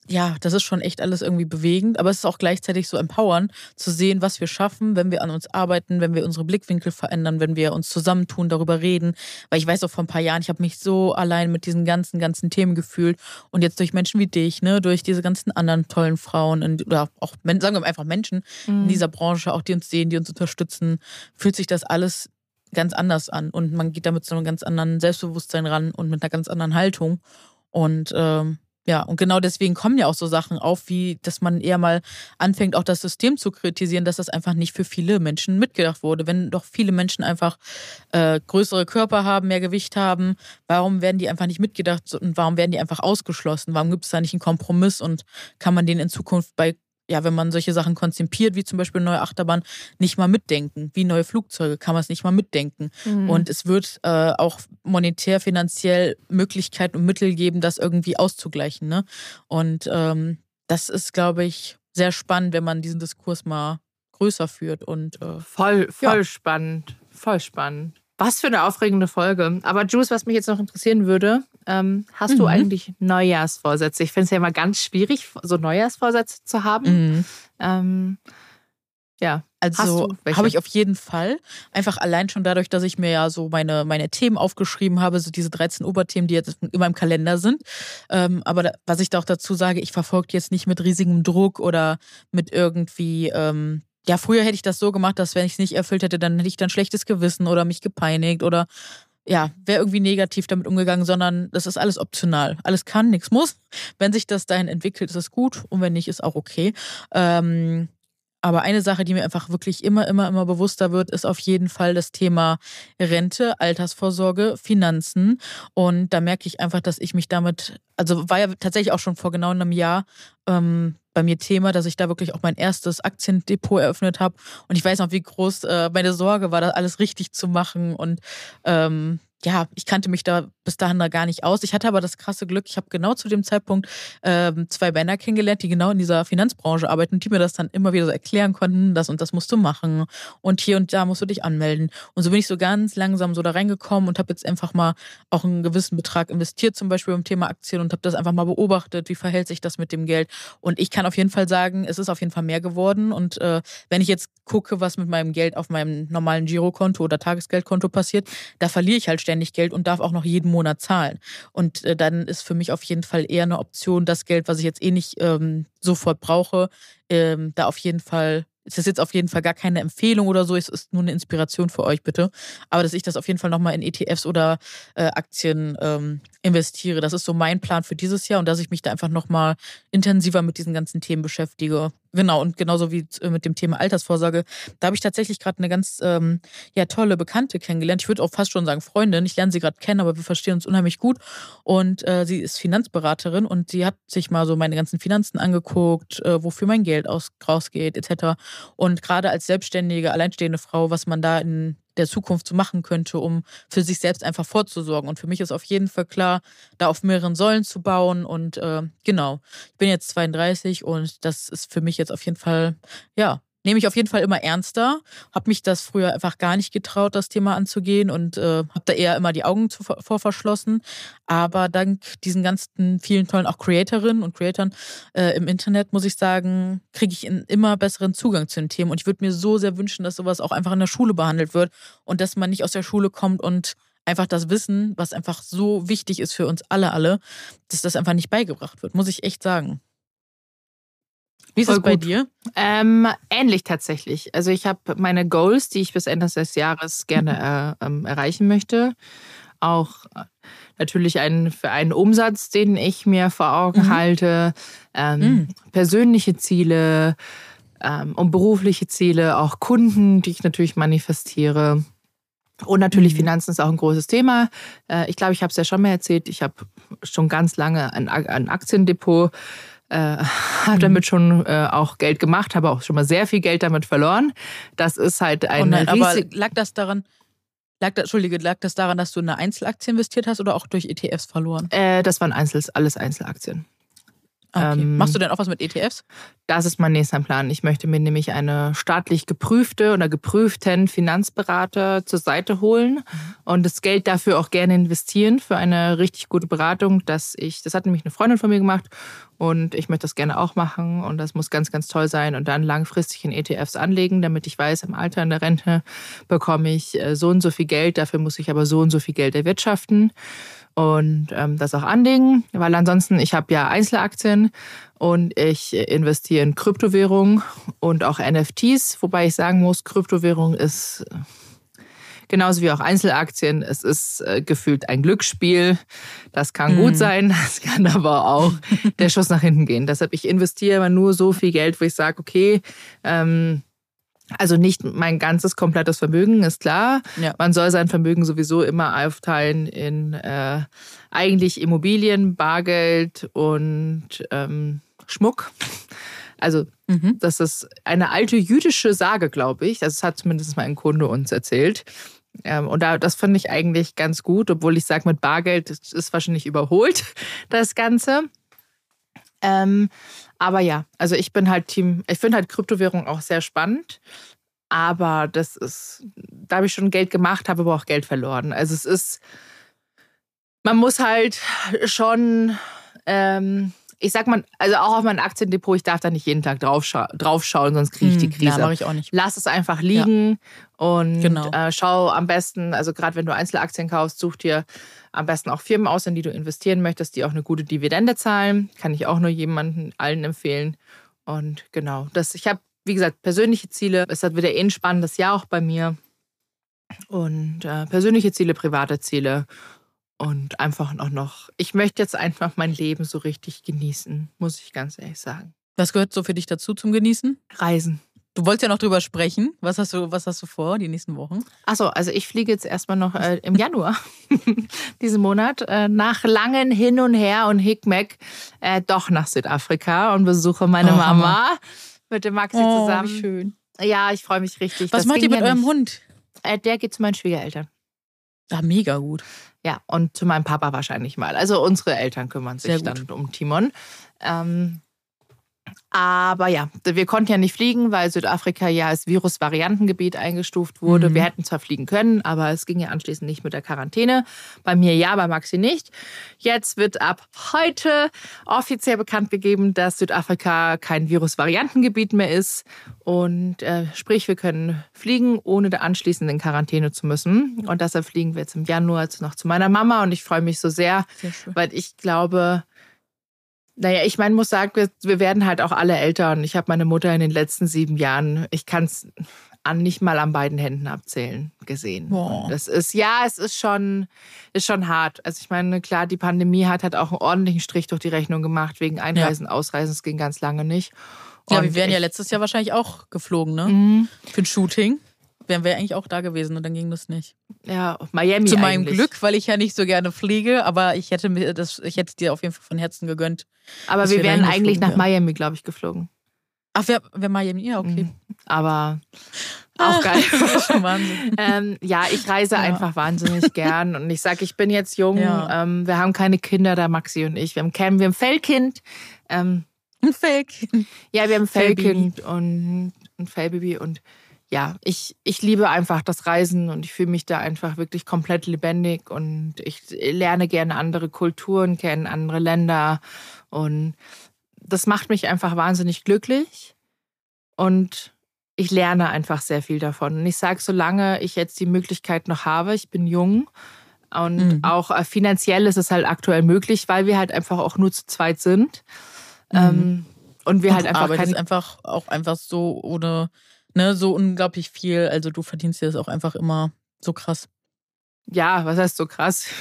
ja, das ist schon echt alles irgendwie bewegend, aber es ist auch gleichzeitig so empowernd zu sehen, was wir schaffen, wenn wir an uns arbeiten, wenn wir unsere Blickwinkel verändern, wenn wir uns zusammentun, darüber reden. Weil ich weiß auch vor ein paar Jahren, ich habe mich so allein mit diesen ganzen, ganzen Themen gefühlt und jetzt durch Menschen wie dich, ne, durch diese ganzen anderen tollen Frauen in, oder auch, sagen wir einfach Menschen in dieser Branche, auch die uns sehen, die uns unterstützen, fühlt sich das alles ganz anders an und man geht damit zu einem ganz anderen Selbstbewusstsein ran und mit einer ganz anderen Haltung und ähm, ja, und genau deswegen kommen ja auch so Sachen auf, wie dass man eher mal anfängt, auch das System zu kritisieren, dass das einfach nicht für viele Menschen mitgedacht wurde. Wenn doch viele Menschen einfach äh, größere Körper haben, mehr Gewicht haben, warum werden die einfach nicht mitgedacht und warum werden die einfach ausgeschlossen? Warum gibt es da nicht einen Kompromiss und kann man den in Zukunft bei ja, wenn man solche Sachen konzipiert, wie zum Beispiel neue Achterbahn, nicht mal mitdenken. Wie neue Flugzeuge kann man es nicht mal mitdenken. Mhm. Und es wird äh, auch monetär, finanziell Möglichkeiten und Mittel geben, das irgendwie auszugleichen. Ne? Und ähm, das ist, glaube ich, sehr spannend, wenn man diesen Diskurs mal größer führt. Und äh, Voll, voll Ja. spannend. Voll spannend. Was für eine aufregende Folge. Aber Jules, was mich jetzt noch interessieren würde, ähm, hast du Mhm. eigentlich Neujahrsvorsätze? Ich finde es ja immer ganz schwierig, so Neujahrsvorsätze zu haben. mhm. Ähm, ja. Also du habe ich auf jeden Fall. Einfach allein schon dadurch, dass ich mir ja so meine, meine Themen aufgeschrieben habe, so diese 13 Oberthemen, die jetzt in meinem Kalender sind. Ähm, aber da, was ich da auch dazu sage, ich verfolge jetzt nicht mit riesigem Druck oder mit irgendwie, ähm, ja, früher hätte ich das so gemacht, dass wenn ich es nicht erfüllt hätte, dann hätte ich dann schlechtes Gewissen oder mich gepeinigt oder ja, wäre irgendwie negativ damit umgegangen, sondern das ist alles optional. Alles kann, nichts muss. Wenn sich das dahin entwickelt, ist es gut und wenn nicht, ist auch okay. Ähm, aber eine Sache, die mir einfach wirklich immer, immer, immer bewusster wird, ist auf jeden Fall das Thema Rente, Altersvorsorge, Finanzen. Und da merke ich einfach, dass ich mich damit, also war ja tatsächlich auch schon vor genau einem Jahr ähm, bei mir Thema, dass ich da wirklich auch mein erstes Aktiendepot eröffnet habe. Und ich weiß noch, wie groß äh, meine Sorge war, das alles richtig zu machen. Und ähm, ja, ich kannte mich da bis dahin da gar nicht aus. Ich hatte aber das krasse Glück, ich habe genau zu dem Zeitpunkt ähm, zwei Männer kennengelernt, die genau in dieser Finanzbranche arbeiten die mir das dann immer wieder so erklären konnten, das und das musst du machen und hier und da musst du dich anmelden. Und so bin ich so ganz langsam so da reingekommen und habe jetzt einfach mal auch einen gewissen Betrag investiert, zum Beispiel im Thema Aktien und habe das einfach mal beobachtet, wie verhält sich das mit dem Geld. Und ich kann auf jeden Fall sagen, es ist auf jeden Fall mehr geworden. Und äh, wenn ich jetzt gucke, was mit meinem Geld auf meinem normalen Girokonto oder Tagesgeldkonto passiert, da verliere ich halt ständig Geld und darf auch noch jeden Monat zahlen. Und äh, dann ist für mich auf jeden Fall eher eine Option, das Geld, was ich jetzt eh nicht ähm, sofort brauche, ähm, da auf jeden Fall. Es ist jetzt auf jeden Fall gar keine Empfehlung oder so, es ist nur eine Inspiration für euch, bitte. Aber dass ich das auf jeden Fall nochmal in ETFs oder äh, Aktien ähm, investiere. Das ist so mein Plan für dieses Jahr und dass ich mich da einfach nochmal intensiver mit diesen ganzen Themen beschäftige. Genau, und genauso wie äh, mit dem Thema Altersvorsorge. Da habe ich tatsächlich gerade eine ganz ähm, ja, tolle Bekannte kennengelernt. Ich würde auch fast schon sagen Freundin. Ich lerne sie gerade kennen, aber wir verstehen uns unheimlich gut. Und äh, sie ist Finanzberaterin und sie hat sich mal so meine ganzen Finanzen angeguckt, äh, wofür mein Geld aus, rausgeht, etc. Und gerade als selbstständige, alleinstehende Frau, was man da in der Zukunft so machen könnte, um für sich selbst einfach vorzusorgen. Und für mich ist auf jeden Fall klar, da auf mehreren Säulen zu bauen. Und äh, genau, ich bin jetzt 32 und das ist für mich jetzt auf jeden Fall, ja, nehme ich auf jeden Fall immer ernster. Habe mich das früher einfach gar nicht getraut, das Thema anzugehen und äh, habe da eher immer die Augen vor verschlossen. Aber dank diesen ganzen vielen tollen auch Creatorinnen und Creatoren äh, im Internet, muss ich sagen, kriege ich einen immer besseren Zugang zu den Themen. Und ich würde mir so sehr wünschen, dass sowas auch einfach in der Schule behandelt wird und dass man nicht aus der Schule kommt und einfach das Wissen, was einfach so wichtig ist für uns alle, alle, dass das einfach nicht beigebracht wird, muss ich echt sagen. Wie ist es bei dir? Ähm, ähnlich tatsächlich. Also ich habe meine Goals, die ich bis Ende des Jahres gerne äh, ähm, erreichen möchte. Auch äh, natürlich einen, für einen Umsatz, den ich mir vor Augen mhm. halte. Ähm, mhm. Persönliche Ziele ähm, und berufliche Ziele, auch Kunden, die ich natürlich manifestiere. Und natürlich mhm. Finanzen ist auch ein großes Thema. Äh, ich glaube, ich habe es ja schon mal erzählt. Ich habe schon ganz lange ein, ein Aktiendepot äh, habe mhm. damit schon äh, auch Geld gemacht, habe auch schon mal sehr viel Geld damit verloren. Das ist halt ein oh nein, aber lag das daran? Lag das, Entschuldige, lag das daran, dass du in eine Einzelaktie investiert hast oder auch durch ETFs verloren? Äh, das waren Einzel, alles Einzelaktien. Okay. Ähm, Machst du denn auch was mit ETFs? Das ist mein nächster Plan. Ich möchte mir nämlich eine staatlich geprüfte oder geprüften Finanzberater zur Seite holen mhm. und das Geld dafür auch gerne investieren für eine richtig gute Beratung, dass ich, das hat nämlich eine Freundin von mir gemacht und ich möchte das gerne auch machen und das muss ganz, ganz toll sein und dann langfristig in ETFs anlegen, damit ich weiß, im Alter in der Rente bekomme ich äh, so und so viel Geld, dafür muss ich aber so und so viel Geld erwirtschaften und ähm, das auch anlegen, weil ansonsten, ich habe ja Einzelaktien und ich investiere in Kryptowährungen und auch NFTs, wobei ich sagen muss, Kryptowährung ist genauso wie auch Einzelaktien. Es ist äh, gefühlt ein Glücksspiel. Das kann mhm. gut sein, das kann aber auch der Schuss nach hinten gehen. Deshalb, ich investiere immer nur so viel Geld, wo ich sage, okay, ähm, also nicht mein ganzes komplettes Vermögen, ist klar. Ja. Man soll sein Vermögen sowieso immer aufteilen in äh, eigentlich Immobilien, Bargeld und ähm, Schmuck. Also mhm. das ist eine alte jüdische Sage, glaube ich. Das hat zumindest mein Kunde uns erzählt. Ähm, und da, das finde ich eigentlich ganz gut, obwohl ich sage, mit Bargeld ist wahrscheinlich überholt, das Ganze. Ähm, aber ja, also ich bin halt Team, ich finde halt Kryptowährung auch sehr spannend. Aber das ist, da habe ich schon Geld gemacht, habe aber auch Geld verloren. Also es ist, man muss halt schon, ähm, ich sag mal, also auch auf mein Aktiendepot, ich darf da nicht jeden Tag draufscha draufschauen, sonst kriege ich die hm, Krise. Ja, ich auch nicht. Lass es einfach liegen ja. und genau. äh, schau am besten, also gerade wenn du Einzelaktien kaufst, such dir am besten auch Firmen aus, in die du investieren möchtest, die auch eine gute Dividende zahlen. Kann ich auch nur jemandem allen empfehlen. Und genau, das, ich habe, wie gesagt, persönliche Ziele. Es hat wieder eh ein spannendes Jahr auch bei mir. Und äh, persönliche Ziele, private Ziele. Und einfach auch noch, ich möchte jetzt einfach mein Leben so richtig genießen, muss ich ganz ehrlich sagen. Was gehört so für dich dazu zum Genießen? Reisen. Du wolltest ja noch drüber sprechen. Was hast du, was hast du vor die nächsten Wochen? Achso, also ich fliege jetzt erstmal noch äh, im Januar diesen Monat äh, nach langen Hin und Her und Hickmack äh, doch nach Südafrika und besuche meine oh, Mama Hammer. mit dem Maxi oh, zusammen. schön. Ja, ich freue mich richtig. Was das macht ihr mit ja eurem Hund? Äh, der geht zu meinen Schwiegereltern. Ah, mega gut. Ja, und zu meinem Papa wahrscheinlich mal. Also unsere Eltern kümmern sich dann um Timon. Ähm, aber ja, wir konnten ja nicht fliegen, weil Südafrika ja als Virusvariantengebiet eingestuft wurde. Mhm. Wir hätten zwar fliegen können, aber es ging ja anschließend nicht mit der Quarantäne. Bei mir ja, bei Maxi nicht. Jetzt wird ab heute offiziell bekannt gegeben, dass Südafrika kein Virusvariantengebiet mehr ist. Und äh, sprich, wir können fliegen, ohne da anschließend in Quarantäne zu müssen. Und deshalb fliegen wir jetzt im Januar noch zu meiner Mama. Und ich freue mich so sehr, sehr weil ich glaube, naja, ich meine, muss sagen, wir, wir werden halt auch alle älter und ich habe meine Mutter in den letzten sieben Jahren, ich kann es an nicht mal an beiden Händen abzählen gesehen. Wow. Das ist ja, es ist schon ist schon hart. Also ich meine, klar, die Pandemie hat halt auch einen ordentlichen Strich durch die Rechnung gemacht wegen Einreisen, ja. Ausreisen. Es ging ganz lange nicht. Und ja, wir wären ja letztes Jahr wahrscheinlich auch geflogen, ne? Mhm. Für ein Shooting wären wir eigentlich auch da gewesen und dann ging das nicht. Ja, Miami. Zu meinem eigentlich. Glück, weil ich ja nicht so gerne fliege, aber ich hätte mir das, ich hätte es dir auf jeden Fall von Herzen gegönnt. Aber wir, wir wären eigentlich nach Miami, glaube ich, geflogen. Ach, wer, wer Miami? Ja, okay. Mhm. Aber auch Ach, geil. Wahnsinn. ähm, ja, ich reise ja. einfach wahnsinnig gern. Und ich sage, ich bin jetzt jung. Ja. Ähm, wir haben keine Kinder da, Maxi und ich. Wir haben Cam, wir haben Fellkind. Ähm, ein Fellkind. Ja, wir haben ein Fellkind und ein Fellbaby und ja, ich, ich liebe einfach das Reisen und ich fühle mich da einfach wirklich komplett lebendig und ich lerne gerne andere Kulturen kennen, andere Länder und das macht mich einfach wahnsinnig glücklich und ich lerne einfach sehr viel davon. Und ich sage, solange ich jetzt die Möglichkeit noch habe, ich bin jung und mhm. auch äh, finanziell ist es halt aktuell möglich, weil wir halt einfach auch nur zu zweit sind. Mhm. Ähm, und wir und halt einfach keine einfach auch einfach so ohne ne, so unglaublich viel. Also du verdienst dir das auch einfach immer so krass. Ja, was heißt so krass?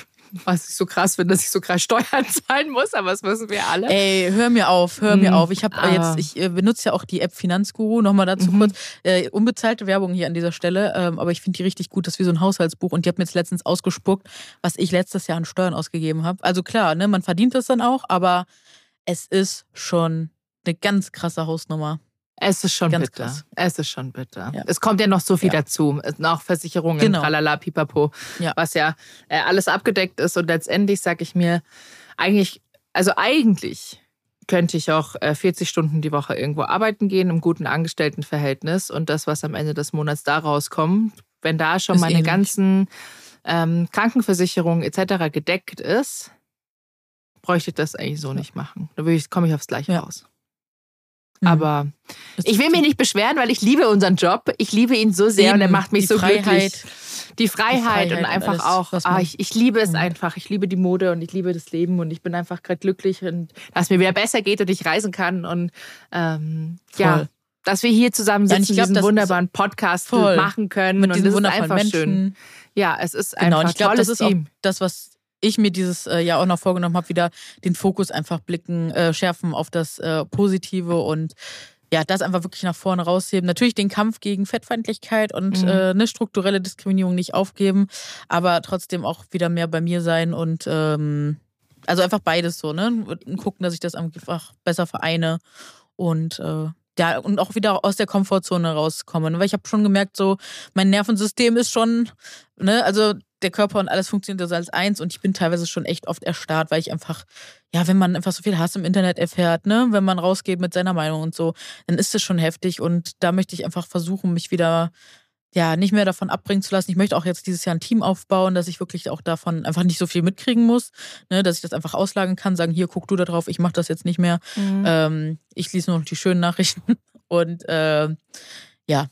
Was ich so krass finde, dass ich so krass Steuern zahlen muss, aber das müssen wir alle. Ey, hör mir auf, hör mir mhm. auf. Ich habe ah. jetzt, ich äh, benutze ja auch die App Finanzguru. Nochmal dazu mhm. kurz. Äh, unbezahlte Werbung hier an dieser Stelle, ähm, aber ich finde die richtig gut. Das ist wie so ein Haushaltsbuch und die hat mir jetzt letztens ausgespuckt, was ich letztes Jahr an Steuern ausgegeben habe. Also klar, ne, man verdient das dann auch, aber es ist schon eine ganz krasse Hausnummer. Es ist schon Ganz bitter. Krass. Es ist schon bitter. Ja. Es kommt ja noch so viel ja. dazu. Noch Versicherungen, genau. tralala, pipapo, ja. was ja äh, alles abgedeckt ist. Und letztendlich sage ich mir, eigentlich, also eigentlich könnte ich auch 40 äh, Stunden die Woche irgendwo arbeiten gehen im guten Angestelltenverhältnis. Und das, was am Ende des Monats da rauskommt, wenn da schon ist meine ähnlich. ganzen ähm, Krankenversicherungen etc. gedeckt ist, bräuchte ich das eigentlich so nicht machen. Da komme ich aufs Gleiche raus. Mhm. Aber ich will mich nicht beschweren, weil ich liebe unseren Job. Ich liebe ihn so sehr Eben, und er macht mich so Freiheit, glücklich. Die Freiheit, die Freiheit und einfach und alles, auch, ah, ich, ich liebe es einfach. Ich liebe die Mode und ich liebe das Leben und ich bin einfach gerade glücklich und dass mir wieder besser geht und ich reisen kann und ähm, ja, dass wir hier zusammen sitzen, ja, glaub, diesen wunderbaren Podcast voll. machen können mit diesen wundervollen Menschen. Schön. Ja, es ist genau, einfach und ich glaube, das ist Team. auch das, was ich mir dieses äh, Jahr auch noch vorgenommen habe, wieder den Fokus einfach blicken, äh, schärfen auf das äh, Positive und ja, das einfach wirklich nach vorne rausheben. Natürlich den Kampf gegen Fettfeindlichkeit und mhm. äh, eine strukturelle Diskriminierung nicht aufgeben, aber trotzdem auch wieder mehr bei mir sein und ähm, also einfach beides so, ne? Und gucken, dass ich das einfach besser vereine und äh, ja, und auch wieder aus der Komfortzone rauskommen. Weil ich habe schon gemerkt, so, mein Nervensystem ist schon, ne, also der Körper und alles funktioniert so als eins und ich bin teilweise schon echt oft erstarrt, weil ich einfach, ja, wenn man einfach so viel Hass im Internet erfährt, ne, wenn man rausgeht mit seiner Meinung und so, dann ist das schon heftig und da möchte ich einfach versuchen, mich wieder ja, nicht mehr davon abbringen zu lassen. Ich möchte auch jetzt dieses Jahr ein Team aufbauen, dass ich wirklich auch davon einfach nicht so viel mitkriegen muss, ne, dass ich das einfach auslagern kann, sagen, hier, guck du da drauf, ich mach das jetzt nicht mehr. Mhm. Ähm, ich lese nur noch die schönen Nachrichten und äh, ja,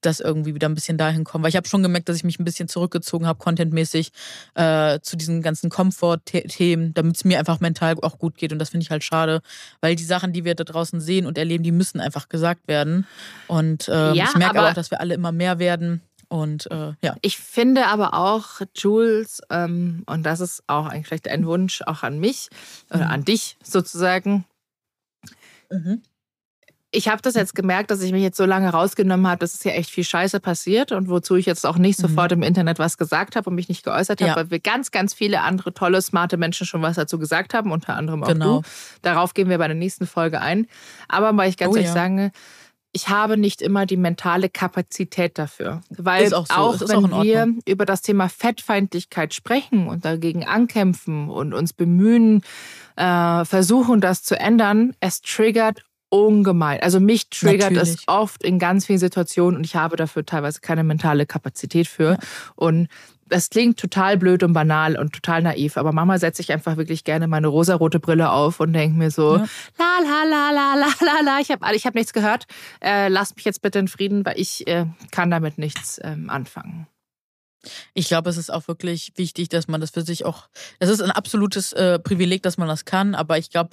das irgendwie wieder ein bisschen dahin kommen. Weil ich habe schon gemerkt, dass ich mich ein bisschen zurückgezogen habe, contentmäßig, äh, zu diesen ganzen Komfort-Themen, damit es mir einfach mental auch gut geht. Und das finde ich halt schade, weil die Sachen, die wir da draußen sehen und erleben, die müssen einfach gesagt werden. Und äh, ja, ich merke aber auch, dass wir alle immer mehr werden. Und äh, ja. Ich finde aber auch, Jules, ähm, und das ist auch eigentlich vielleicht ein Wunsch auch an mich oder mhm. an dich sozusagen. Mhm ich habe das jetzt gemerkt, dass ich mich jetzt so lange rausgenommen habe, dass es ja echt viel Scheiße passiert und wozu ich jetzt auch nicht mhm. sofort im Internet was gesagt habe und mich nicht geäußert habe, ja. weil wir ganz, ganz viele andere tolle, smarte Menschen schon was dazu gesagt haben, unter anderem auch genau. du. Darauf gehen wir bei der nächsten Folge ein. Aber weil ich ganz oh, ehrlich ja. sagen, ich habe nicht immer die mentale Kapazität dafür. Weil auch, so. auch wenn auch wir über das Thema Fettfeindlichkeit sprechen und dagegen ankämpfen und uns bemühen, äh, versuchen, das zu ändern, es triggert ungemein. Also mich triggert Natürlich. es oft in ganz vielen Situationen und ich habe dafür teilweise keine mentale Kapazität für. Ja. Und das klingt total blöd und banal und total naiv, aber Mama setze ich einfach wirklich gerne meine rosarote Brille auf und denke mir so, ja. la la la la la la la, ich habe ich hab nichts gehört, äh, lasst mich jetzt bitte in Frieden, weil ich äh, kann damit nichts ähm, anfangen. Ich glaube, es ist auch wirklich wichtig, dass man das für sich auch, es ist ein absolutes äh, Privileg, dass man das kann, aber ich glaube,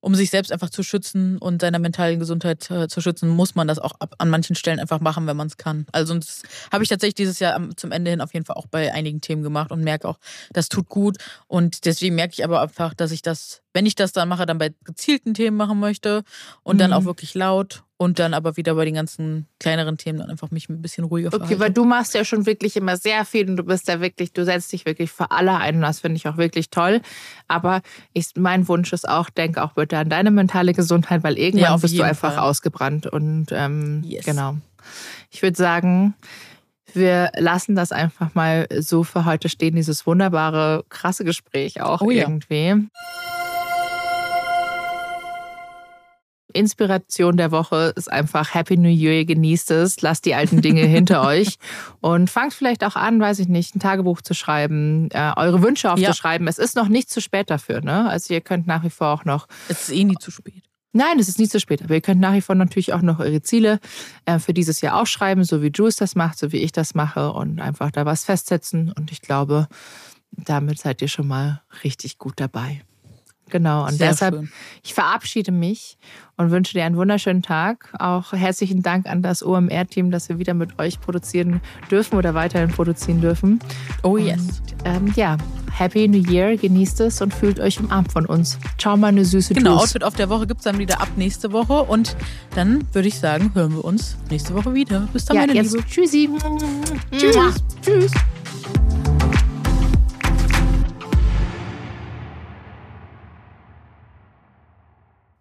um sich selbst einfach zu schützen und seiner mentalen Gesundheit äh, zu schützen, muss man das auch ab, an manchen Stellen einfach machen, wenn man es kann. Also das habe ich tatsächlich dieses Jahr am, zum Ende hin auf jeden Fall auch bei einigen Themen gemacht und merke auch, das tut gut. Und deswegen merke ich aber einfach, dass ich das, wenn ich das dann mache, dann bei gezielten Themen machen möchte und mhm. dann auch wirklich laut und dann aber wieder bei den ganzen kleineren Themen dann einfach mich ein bisschen ruhiger Okay, verhalte. weil du machst ja schon wirklich immer sehr viel und du bist ja wirklich, du setzt dich wirklich für alle ein und das finde ich auch wirklich toll. Aber ich, mein Wunsch ist auch, denke auch bitte an deine mentale Gesundheit, weil irgendwann ja, bist du einfach Fall. ausgebrannt und ähm, yes. genau. Ich würde sagen, wir lassen das einfach mal so für heute stehen, dieses wunderbare, krasse Gespräch auch oh, irgendwie. Ja. Inspiration der Woche ist einfach Happy New Year, genießt es, lasst die alten Dinge hinter euch und fangt vielleicht auch an, weiß ich nicht, ein Tagebuch zu schreiben, äh, eure Wünsche aufzuschreiben. Ja. Es ist noch nicht zu spät dafür, ne? Also ihr könnt nach wie vor auch noch. Es ist eh nie zu spät. Nein, es ist nie zu spät. Aber ihr könnt nach wie vor natürlich auch noch eure Ziele äh, für dieses Jahr aufschreiben, so wie Jules das macht, so wie ich das mache und einfach da was festsetzen. Und ich glaube, damit seid ihr schon mal richtig gut dabei. Genau, und Sehr deshalb, schön. ich verabschiede mich und wünsche dir einen wunderschönen Tag. Auch herzlichen Dank an das OMR-Team, dass wir wieder mit euch produzieren dürfen oder weiterhin produzieren dürfen. Oh yes. Und, ähm, ja, Happy New Year, genießt es und fühlt euch umarmt von uns. Ciao, meine süße Genau, Juice. Outfit auf der Woche gibt es dann wieder ab nächste Woche und dann würde ich sagen, hören wir uns nächste Woche wieder. Bis dann, ja, meine jetzt Liebe. Tschüssi. Tschüss. Tschüss.